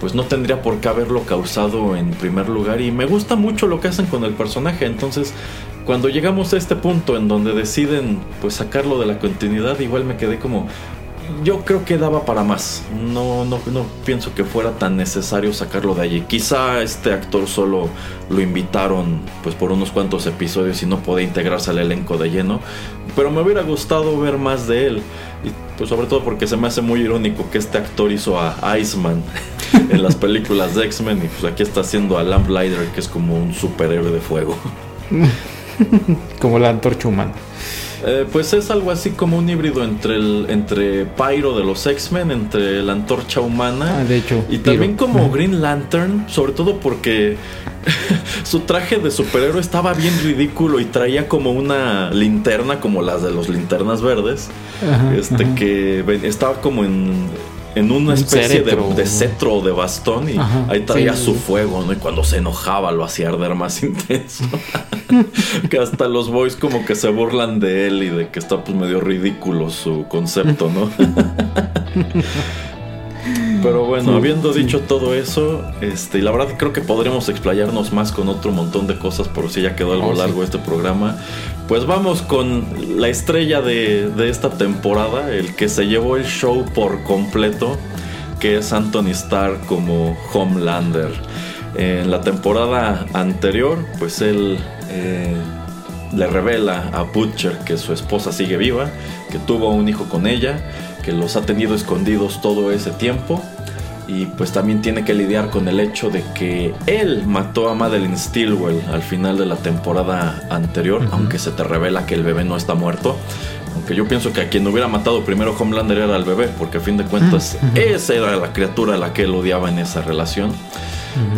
pues no tendría por qué haberlo causado en primer lugar. Y me gusta mucho lo que hacen con el personaje. Entonces, cuando llegamos a este punto en donde deciden pues sacarlo de la continuidad, igual me quedé como. Yo creo que daba para más. No, no, no pienso que fuera tan necesario sacarlo de allí. Quizá este actor solo lo invitaron pues por unos cuantos episodios y no podía integrarse al elenco de lleno. Pero me hubiera gustado ver más de él. Y pues sobre todo porque se me hace muy irónico que este actor hizo a Iceman en las películas de X-Men y pues aquí está haciendo a Lamplighter que es como un superhéroe de fuego. Como la antorcha humana. Eh, pues es algo así como un híbrido entre el entre Pyro de los X-Men, entre la antorcha humana Ah, de hecho. y Pyro. también como Green Lantern, sobre todo porque su traje de superhéroe estaba bien ridículo y traía como una linterna como las de los linternas verdes, Ajá, este ajá. que estaba como en en una Un especie de, cetro. de cetro o de bastón y Ajá, ahí traía sí. su fuego, ¿no? Y cuando se enojaba lo hacía arder más intenso. que hasta los boys como que se burlan de él y de que está pues medio ridículo su concepto, ¿no? Pero bueno, Sí, habiendo sí. dicho todo eso, este, y la verdad creo que podríamos explayarnos más con otro montón de cosas por si ya quedó algo Oh, sí. largo este programa. Pues vamos con la estrella de, de esta temporada, el que se llevó el show por completo, que es Anthony Starr como Homelander. En la temporada anterior, pues él eh, le revela a Butcher que su esposa sigue viva, que tuvo un hijo con ella, que los ha tenido escondidos todo ese tiempo. Y pues también tiene que lidiar con el hecho de que él mató a Madeline Stilwell al final de la temporada anterior, aunque se te revela que el bebé no está muerto. Aunque yo pienso que a quien hubiera matado primero Homelander era al bebé, porque a fin de cuentas esa era la criatura a la que él odiaba en esa relación.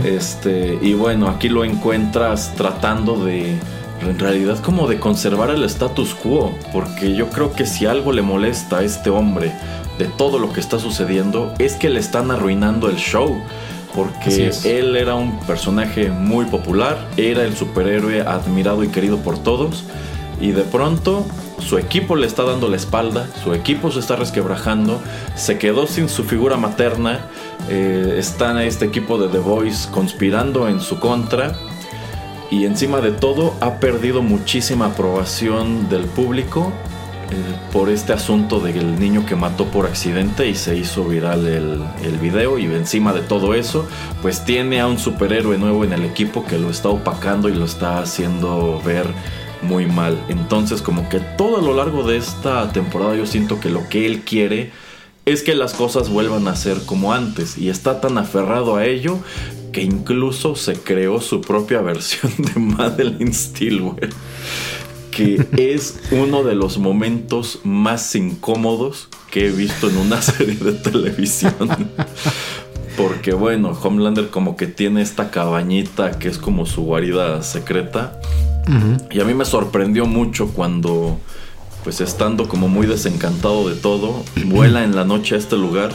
Este, y bueno, aquí lo encuentras tratando de, en realidad, como de conservar el status quo, porque yo creo que si algo le molesta a este hombre de todo lo que está sucediendo, es que le están arruinando el show. Porque él era un personaje muy popular, era el superhéroe admirado y querido por todos, y de pronto su equipo le está dando la espalda, su equipo se está resquebrajando, se quedó sin su figura materna, eh, este equipo de The Voice conspirando en su contra y encima de todo ha perdido muchísima aprobación del público eh, por este asunto del niño que mató por accidente y se hizo viral el, el video y encima de todo eso pues tiene a un superhéroe nuevo en el equipo que lo está opacando y lo está haciendo ver muy mal. Entonces como que todo a lo largo de esta temporada yo siento que lo que él quiere es que las cosas vuelvan a ser como antes y está tan aferrado a ello que incluso se creó su propia versión de Madeline Stilwell que es uno de los momentos más incómodos que he visto en una serie de televisión. Porque bueno, Homelander como que tiene esta cabañita que es como su guarida secreta. Y a mí me sorprendió mucho cuando, pues estando como muy desencantado de todo, vuela en la noche a este lugar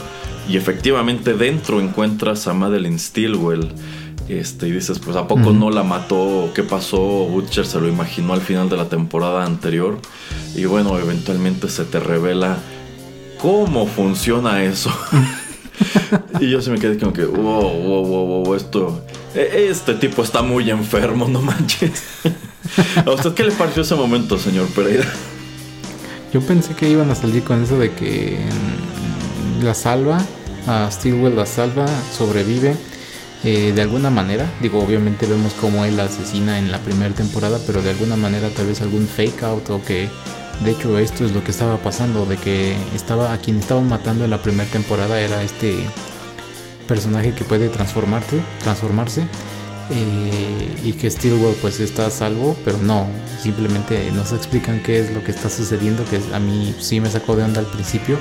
y efectivamente dentro encuentras a Madeline Stilwell. Este, y dices, pues ¿a poco no la mató? ¿Qué pasó? Butcher se lo imaginó al final de la temporada anterior. Y bueno, eventualmente se te revela cómo funciona eso. y yo se me quedé como que, wow, wow, wow, wow, esto, e- este tipo está muy enfermo, no manches. ¿A usted qué le pareció ese momento, señor Pereira? Yo pensé que iban a salir con eso de que mm, la salva, a Stilwell la salva, sobrevive eh, de alguna manera. Digo, obviamente vemos cómo él la asesina en la primera temporada, pero de alguna manera tal vez algún fake out o que de hecho esto es lo que estaba pasando, de que estaba a quien estaban matando en la primera temporada era este personaje que puede transformarse, transformarse eh, y que Stilwell pues está a salvo, pero no, simplemente nos explican qué es lo que está sucediendo, que a mí sí me sacó de onda al principio.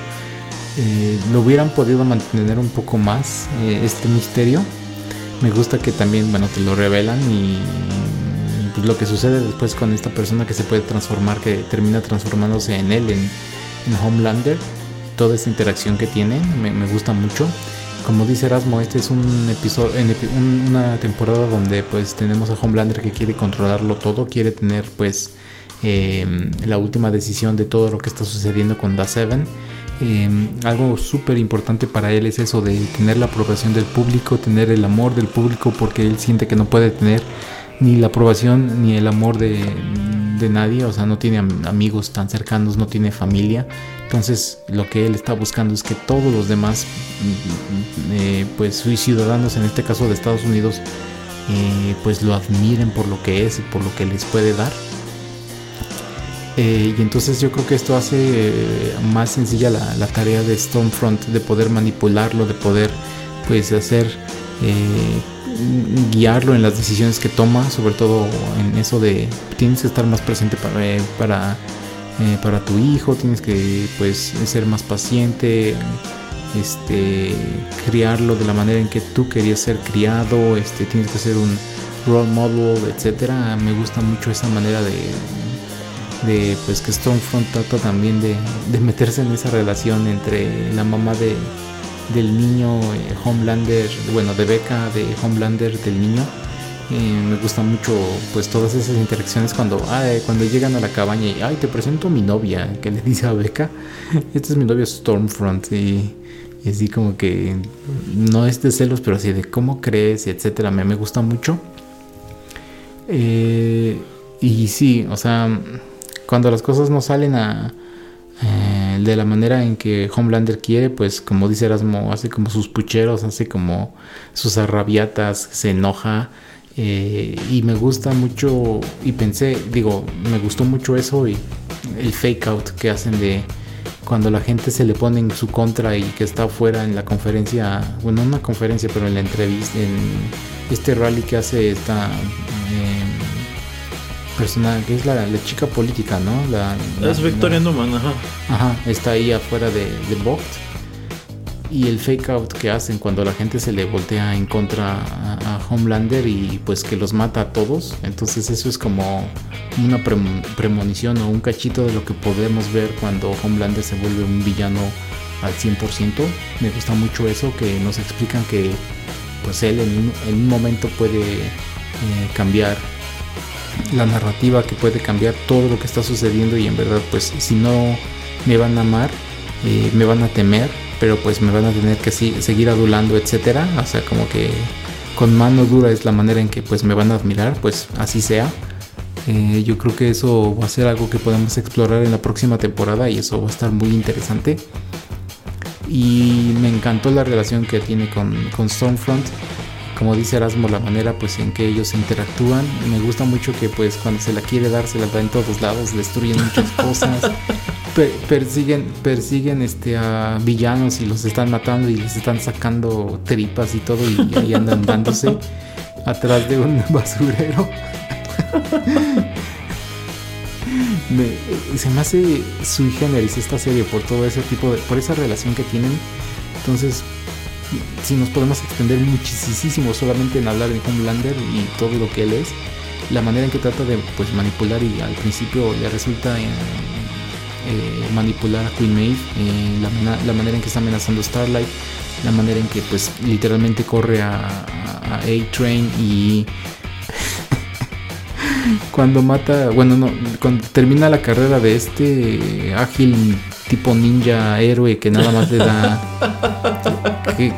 Eh, lo hubieran podido mantener un poco más eh, este misterio. Me gusta que también, bueno, te lo revelan y pues, lo que sucede después con esta persona que se puede transformar, que termina transformándose en él, en, en Homelander. Toda esta interacción que tienen me, me gusta mucho. Como dice Erasmo, este es un episodio, una temporada donde pues tenemos a Homelander que quiere controlarlo todo, quiere tener pues eh, la última decisión de todo lo que está sucediendo con The Seven. Eh, algo súper importante para él es eso de tener la aprobación del público, tener el amor del público, porque él siente que no puede tener ni la aprobación ni el amor de, de nadie, o sea, no tiene am- amigos tan cercanos, no tiene familia. Entonces, lo que él está buscando es que todos los demás, mm, eh, pues, sus ciudadanos, en este caso de Estados Unidos, eh, pues lo admiren por lo que es y por lo que les puede dar. Eh, y entonces yo creo que esto hace más sencilla la, tarea de Stormfront, de poder manipularlo, de poder pues hacer guiarlo en las decisiones que toma, sobre todo en eso de tienes que estar más presente para, eh, para tu hijo, tienes que pues ser más paciente, este criarlo de la manera en que tú querías ser criado, este tienes que ser un role model, etcétera. Me gusta mucho esa manera de de pues que Stormfront trata también de, de meterse en esa relación entre la mamá de del niño eh, Homelander, bueno, de Becca de Homelander del niño. Me gusta mucho pues todas esas interacciones cuando cuando llegan a la cabaña y ay te presento a mi novia que le dice a Becca esta es mi novia Stormfront y, y así como que no es de celos pero así de cómo crees etcétera me, me gusta mucho Eh, y sí o sea cuando las cosas no salen a eh, de la manera en que Homelander quiere, pues como dice Erasmo, hace como sus pucheros, hace como sus arrabiatas, se enoja. Eh, y me gusta mucho, y pensé, digo, me gustó mucho eso y el fake out que hacen de cuando la gente se le pone en su contra y que está afuera en la conferencia, bueno, no una conferencia, pero en la entrevista, en este rally que hace esta... eh, persona que es la, la chica política, ¿no? La, la- Es Victoria Newman, ajá. Ajá, está ahí afuera de, de Vogt. Y el fake out que hacen cuando la gente se le voltea en contra a, Homelander y pues que los mata a todos. Entonces eso es como una prem- premonición o un cachito de lo que podemos ver cuando Homelander se vuelve un villano al 100%. Me gusta mucho eso, que nos explican que pues él en un, en un momento puede eh, cambiar la narrativa que puede cambiar todo lo que está sucediendo y en verdad pues si no me van a amar eh, me van a temer pero pues me van a tener que seguir adulando etcétera. O sea como que con mano dura es la manera en que pues me van a admirar pues así sea. Eh, yo creo que eso va a ser algo que podemos explorar en la próxima temporada y eso va a estar muy interesante. Y me encantó la relación que tiene con, con Stormfront como dice Erasmo la manera pues en que ellos interactúan. Me gusta mucho que pues cuando se la quiere dar se la da en todos lados destruyen muchas cosas per- persiguen persiguen este a villanos y los están matando y les están sacando tripas y todo y ahí andan dándose atrás de un basurero. Me- se me hace sui generis esta serie por todo ese tipo de por esa relación que tienen. Entonces si nos podemos extender muchísimo solamente en hablar de Homelander y todo lo que él es la manera en que trata de pues manipular y al principio le resulta en, eh, manipular a Queen Maeve eh, la, manera en que está amenazando Starlight la manera en que pues literalmente corre a, a- a A-Train y cuando mata, bueno, no, cuando termina la carrera de este ágil tipo ninja héroe que nada más le da que-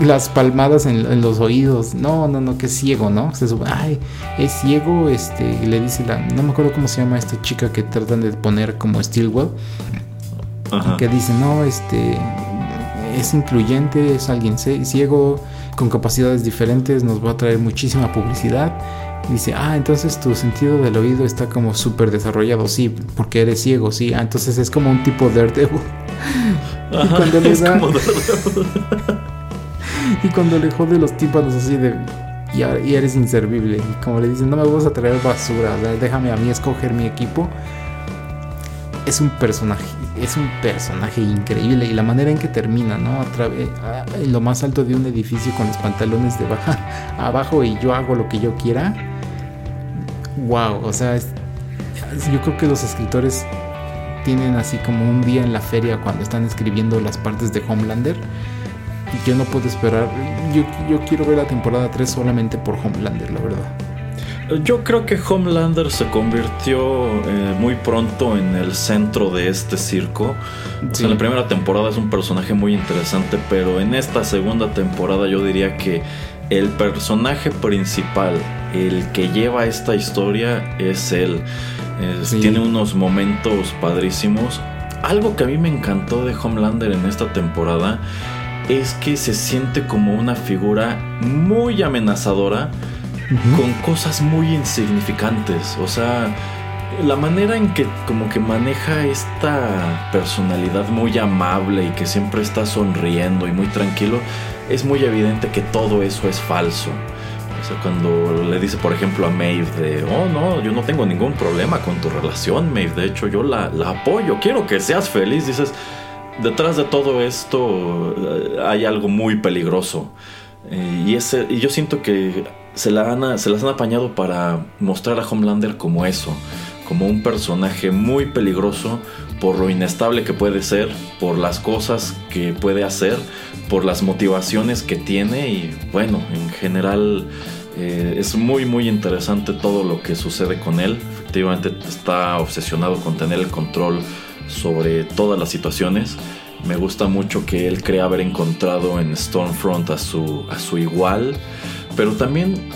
las palmadas en, en los oídos. No, no, no, que es ciego, ¿no? Se sube, ay, es ciego, este, y le dice la, no me acuerdo cómo se llama esta chica que tratan de poner como Steelwell, Ajá. que dice, no, este, es incluyente, es alguien ciego, con capacidades diferentes, nos va a traer muchísima publicidad. Dice, ah, entonces tu sentido del oído está como súper desarrollado, sí, porque eres ciego, sí. Ah, entonces es como un tipo Daredevil. y Ajá, cuando le da- Y cuando le jode los tímpanos así de. Y, y eres inservible. Y como le dicen, no me vas a traer basura. déjame a mí escoger mi equipo. Es un personaje. Es un personaje increíble. Y la manera en que termina, ¿no? A- en lo más alto de un edificio con los pantalones de baja abajo y yo hago lo que yo quiera. Wow. O sea, es- yo creo que los escritores tienen así como un día en la feria cuando están escribiendo las partes de Homelander. Y yo no puedo esperar. Yo, yo quiero ver la temporada 3 solamente por Homelander, la verdad. Yo creo que Homelander se convirtió eh, muy pronto en el centro de este circo. O sea, Sí. en la primera temporada es un personaje muy interesante, pero en esta segunda temporada yo diría que el personaje principal, el que lleva esta historia, es él. Es- Sí. Tiene unos momentos padrísimos. Algo que a mí me encantó de Homelander en esta temporada es que se siente como una figura muy amenazadora con cosas muy insignificantes. O sea, la manera en que como que maneja esta personalidad muy amable y que siempre está sonriendo y muy tranquilo, es muy evidente que todo eso es falso. O sea, cuando le dice, por ejemplo, a Maeve de, oh no, yo no tengo ningún problema con tu relación, Maeve, de hecho yo la, la apoyo, quiero que seas feliz, dices, detrás de todo esto eh, hay algo muy peligroso. Eh, y, ese, y yo siento que se, la han, se las han apañado para mostrar a Homelander como eso, como un personaje muy peligroso por lo inestable que puede ser, por las cosas que puede hacer, por las motivaciones que tiene y bueno, en general eh, es muy muy interesante todo lo que sucede con él. Efectivamente está obsesionado con tener el control sobre todas las situaciones. Me gusta mucho que él cree haber encontrado en Stormfront a su, a su igual. Pero también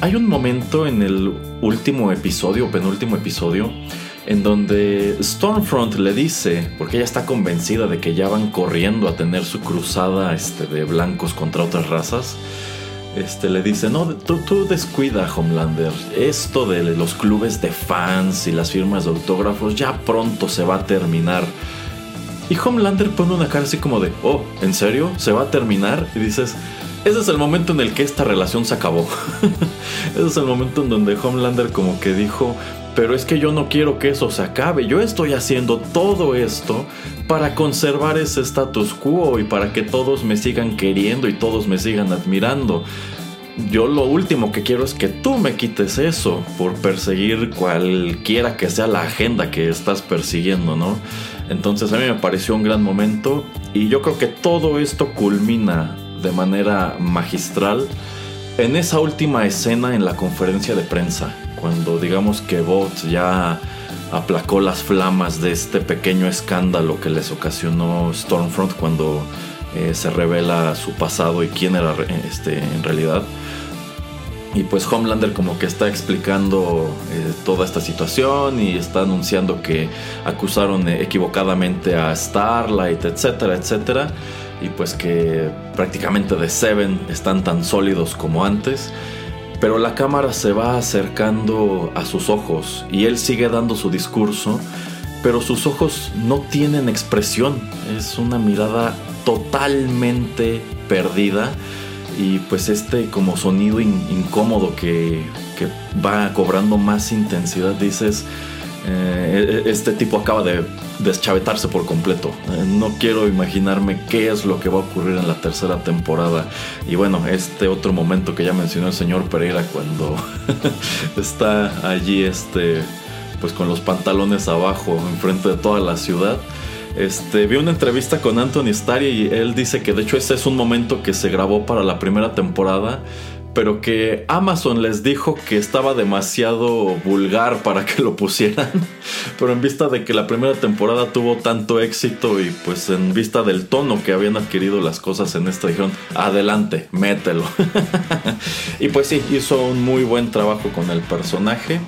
hay un momento en el último episodio, penúltimo episodio, en donde Stormfront le dice, porque ella está convencida de que ya van corriendo a tener su cruzada este, de blancos contra otras razas. Este, le dice, no, tú, tú descuida, Homelander. Esto de los clubes de fans y las firmas de autógrafos ya pronto se va a terminar. Y Homelander pone una cara así como de, oh, ¿en serio? ¿Se va a terminar? Y dices, ese es el momento en el que esta relación se acabó. ese es el momento en donde Homelander como que dijo, pero es que yo no quiero que eso se acabe. Yo estoy haciendo todo esto para conservar ese status quo y para que todos me sigan queriendo y todos me sigan admirando. Yo lo último que quiero es que tú me quites eso por perseguir cualquiera que sea la agenda que estás persiguiendo, ¿no? Entonces a mí me pareció un gran momento y yo creo que todo esto culmina de manera magistral en esa última escena en la conferencia de prensa cuando digamos que Bot ya aplacó las flamas de este pequeño escándalo que les ocasionó Stormfront cuando eh, se revela su pasado y quién era este, en realidad. Y pues Homelander como que está explicando eh, toda esta situación y está anunciando que acusaron equivocadamente a Starlight, etcétera, etcétera. Y pues que prácticamente The Seven están tan sólidos como antes pero la cámara se va acercando a sus ojos y él sigue dando su discurso, pero sus ojos no tienen expresión, es una mirada totalmente perdida y pues este como sonido incómodo que, que va cobrando más intensidad, dices, eh, e-, este tipo acaba de deschavetarse por completo. Eh, no quiero imaginarme qué es lo que va a ocurrir en la tercera temporada. Y bueno, este otro momento que ya mencionó el señor Pereira cuando está allí este pues con los pantalones abajo enfrente de toda la ciudad. Este, vi una entrevista con Anthony Starr y él dice que de hecho ese es un momento que se grabó para la primera temporada pero que Amazon les dijo que estaba demasiado vulgar para que lo pusieran. Pero en vista de que la primera temporada tuvo tanto éxito y pues en vista del tono que habían adquirido las cosas en esta, dijeron, adelante, mételo. y pues sí, hizo un muy buen trabajo con el personaje.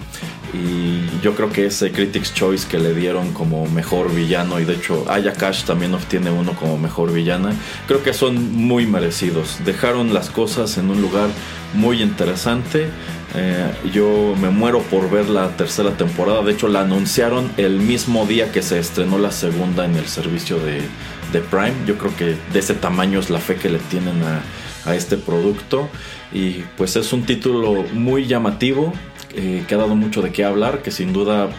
Y yo creo que ese Critics Choice que le dieron como mejor villano, y de hecho Aya Cash también obtiene uno como mejor villana, creo que son muy merecidos. Dejaron las cosas en un lugar muy interesante. Eh, yo me muero por ver la tercera temporada. De hecho, la anunciaron el mismo día que se estrenó la segunda en el servicio de, Prime. Yo creo que de ese tamaño es la fe que le tienen a, a este producto. Y pues es un título muy llamativo eh, que ha dado mucho de qué hablar, que sin duda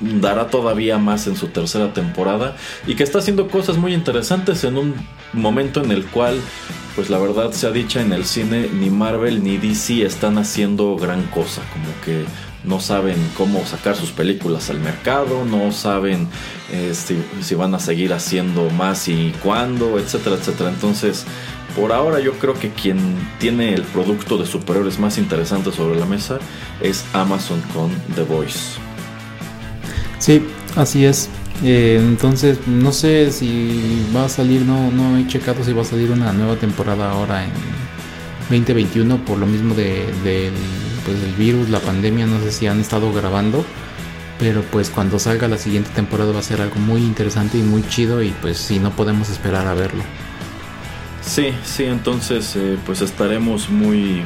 dará todavía más en su tercera temporada y que está haciendo cosas muy interesantes en un momento en el cual, pues la verdad se ha dicha en el cine, ni Marvel ni DC están haciendo gran cosa, como que no saben cómo sacar sus películas al mercado, no saben eh, si, si, van a seguir haciendo más y cuándo, etcétera, etcétera. Entonces, por ahora yo creo que quien tiene el producto de superhéroes más interesante sobre la mesa es Amazon con The Voice. Sí, así es. Eh, entonces, no sé si va a salir, no, no he checado si va a salir una nueva temporada ahora en 2021 por lo mismo pues, del virus, la pandemia, no sé si han estado grabando. Pero pues cuando salga la siguiente temporada va a ser algo muy interesante y muy chido y pues si no podemos esperar a verlo. Sí, sí, entonces eh, pues estaremos muy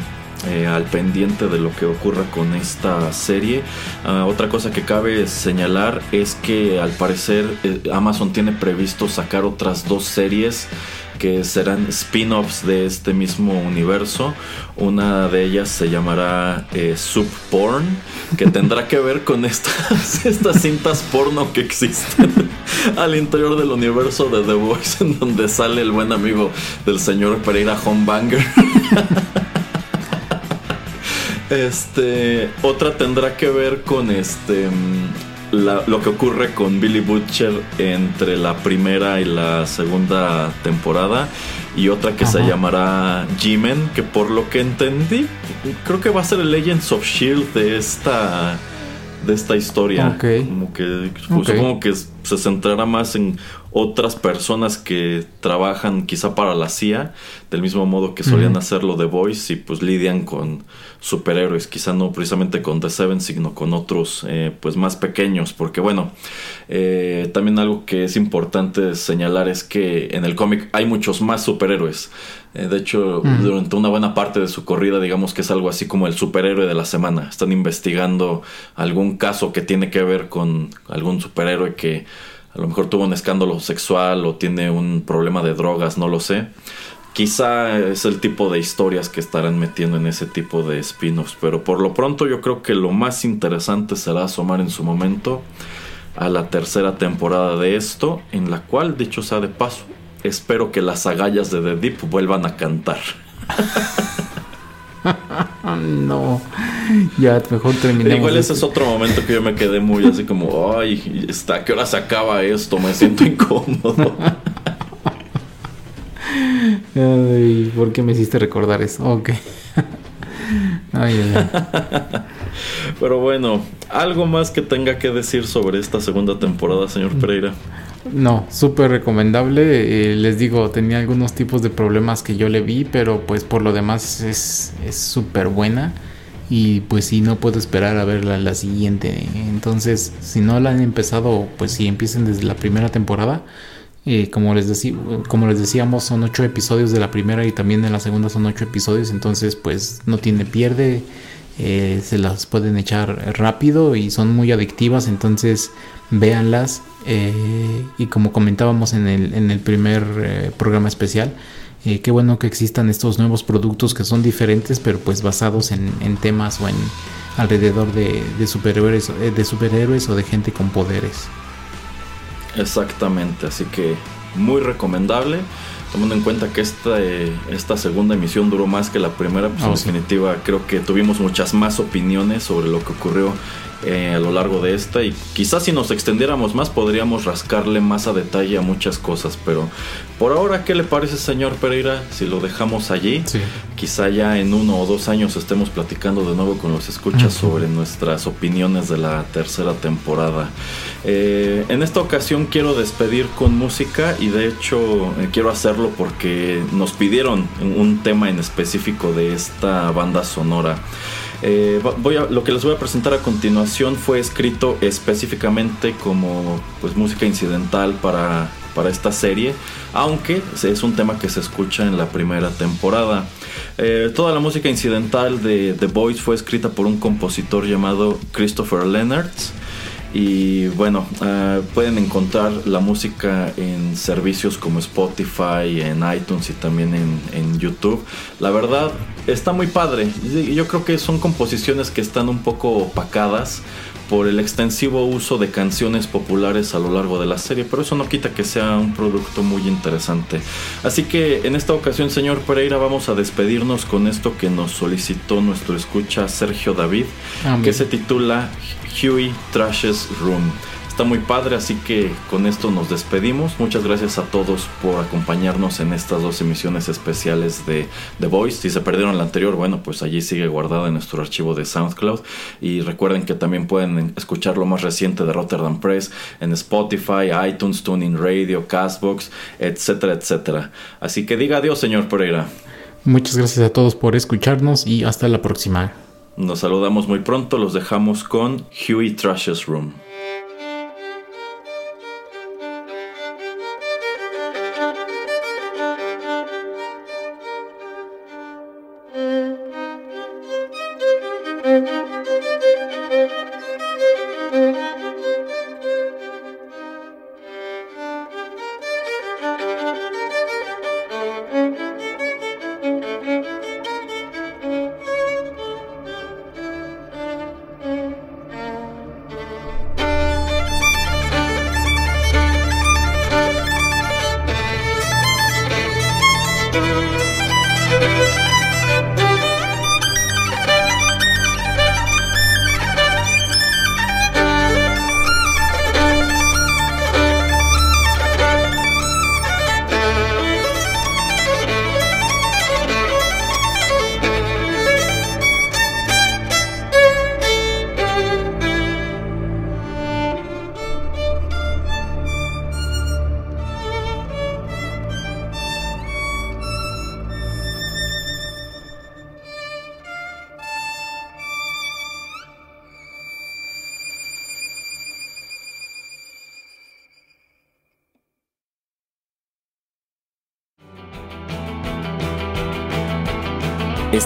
eh, al pendiente de lo que ocurra con esta serie. Ah, otra cosa que cabe señalar es que al parecer eh, Amazon tiene previsto sacar otras dos series que serán spin-offs de este mismo universo. Una de ellas se llamará eh, Sub Porn, que tendrá que ver con estas, estas cintas porno que existen al interior del universo de The Voice, en donde sale el buen amigo del señor Pereira Homebanger. Este, otra tendrá que ver con este lo que ocurre con Billy Butcher entre la primera y la segunda temporada y otra que se llamará G-Men, que por lo que entendí, creo que va a ser el Legends of Shield de esta de esta historia. Como que pues, supongo que se centrará más en otras personas que trabajan quizá para la CIA, del mismo modo que solían hacerlo The Voice y pues lidian con superhéroes, quizá no precisamente con The Seven, sino con otros eh, pues más pequeños, porque bueno, eh, también algo que es importante señalar es que en el cómic hay muchos más superhéroes. Eh, de hecho, durante una buena parte de su corrida, digamos que es algo así como el superhéroe de la semana. Están investigando algún caso que tiene que ver con algún superhéroe que a lo mejor tuvo un escándalo sexual o tiene un problema de drogas, no lo sé. quizá es el tipo de historias que estarán metiendo en ese tipo de spin-offs. Pero por lo pronto yo creo que lo más interesante será asomar en su momento a la tercera temporada de esto, en la cual, dicho sea de paso, espero que las agallas de The Deep vuelvan a cantar. no, ya mejor terminemos. Igual ese es otro momento que yo me quedé muy así como, ay, está, ¿a qué hora se acaba esto? Me siento incómodo. Ay, ¿por qué me hiciste recordar eso? Ok. Ay, ay, ay. Pero bueno, ¿algo más que tenga que decir sobre esta segunda temporada, señor Pereira? No, súper recomendable. Eh, les digo, tenía algunos tipos de problemas que yo le vi, pero pues por lo demás es súper buena. Y pues sí, no puedo esperar a ver la, siguiente. Entonces, si no la han empezado, pues sí, empiecen desde la primera temporada. Eh, como, les como les decíamos, son ocho episodios de la primera y también de la segunda son ocho episodios. Entonces, pues no tiene pierde. Eh, se las pueden echar rápido y son muy adictivas. Entonces, véanlas. eh, y como comentábamos en el, en el primer eh, programa especial, qué bueno que existan estos nuevos productos que son diferentes, pero pues basados en, en temas o en alrededor de, de superhéroes, de superhéroes o de gente con poderes. Exactamente, así que muy recomendable. Tomando en cuenta que esta, eh, esta segunda emisión duró más que la primera, pues Oh, en sí. definitiva creo que tuvimos muchas más opiniones sobre lo que ocurrió eh, a lo largo de esta y quizás si nos extendiéramos más podríamos rascarle más a detalle a muchas cosas, pero por ahora, ¿qué le parece señor Pereira si lo dejamos allí? Sí. Quizá ya en uno o dos años estemos platicando de nuevo con los escuchas sobre nuestras opiniones de la tercera temporada. Eh, en esta ocasión quiero despedir con música y de hecho eh, quiero hacerlo porque nos pidieron un tema en específico de esta banda sonora. Eh, lo que les voy a presentar a continuación fue escrito específicamente como pues, música incidental para, para esta serie, aunque es un tema que se escucha en la primera temporada. Eh, toda la música incidental de The Voice fue escrita por un compositor llamado Christopher Leonards. Y bueno, eh, pueden encontrar la música en servicios como Spotify, en iTunes y también en, en YouTube. La verdad, está muy padre. Yo creo que son composiciones que están un poco opacadas por el extensivo uso de canciones populares a lo largo de la serie, pero eso no quita que sea un producto muy interesante. Así que en esta ocasión, señor Pereira, vamos a despedirnos con esto que nos solicitó nuestro escucha Sergio David, Amén. que se titula Huey Trash's Room. Está muy padre, así que con esto nos despedimos. Muchas gracias a todos por acompañarnos en estas dos emisiones especiales de The Voice. Si se perdieron la anterior, bueno, pues allí sigue guardada en nuestro archivo de SoundCloud. Y recuerden que también pueden escuchar lo más reciente de Rotterdam Press en Spotify, iTunes, Tuning Radio, Castbox, etcétera, etcétera. Así que diga adiós, señor Pereira. Muchas gracias a todos por escucharnos y hasta la próxima. Nos saludamos muy pronto, los dejamos con Huey Trash's Room.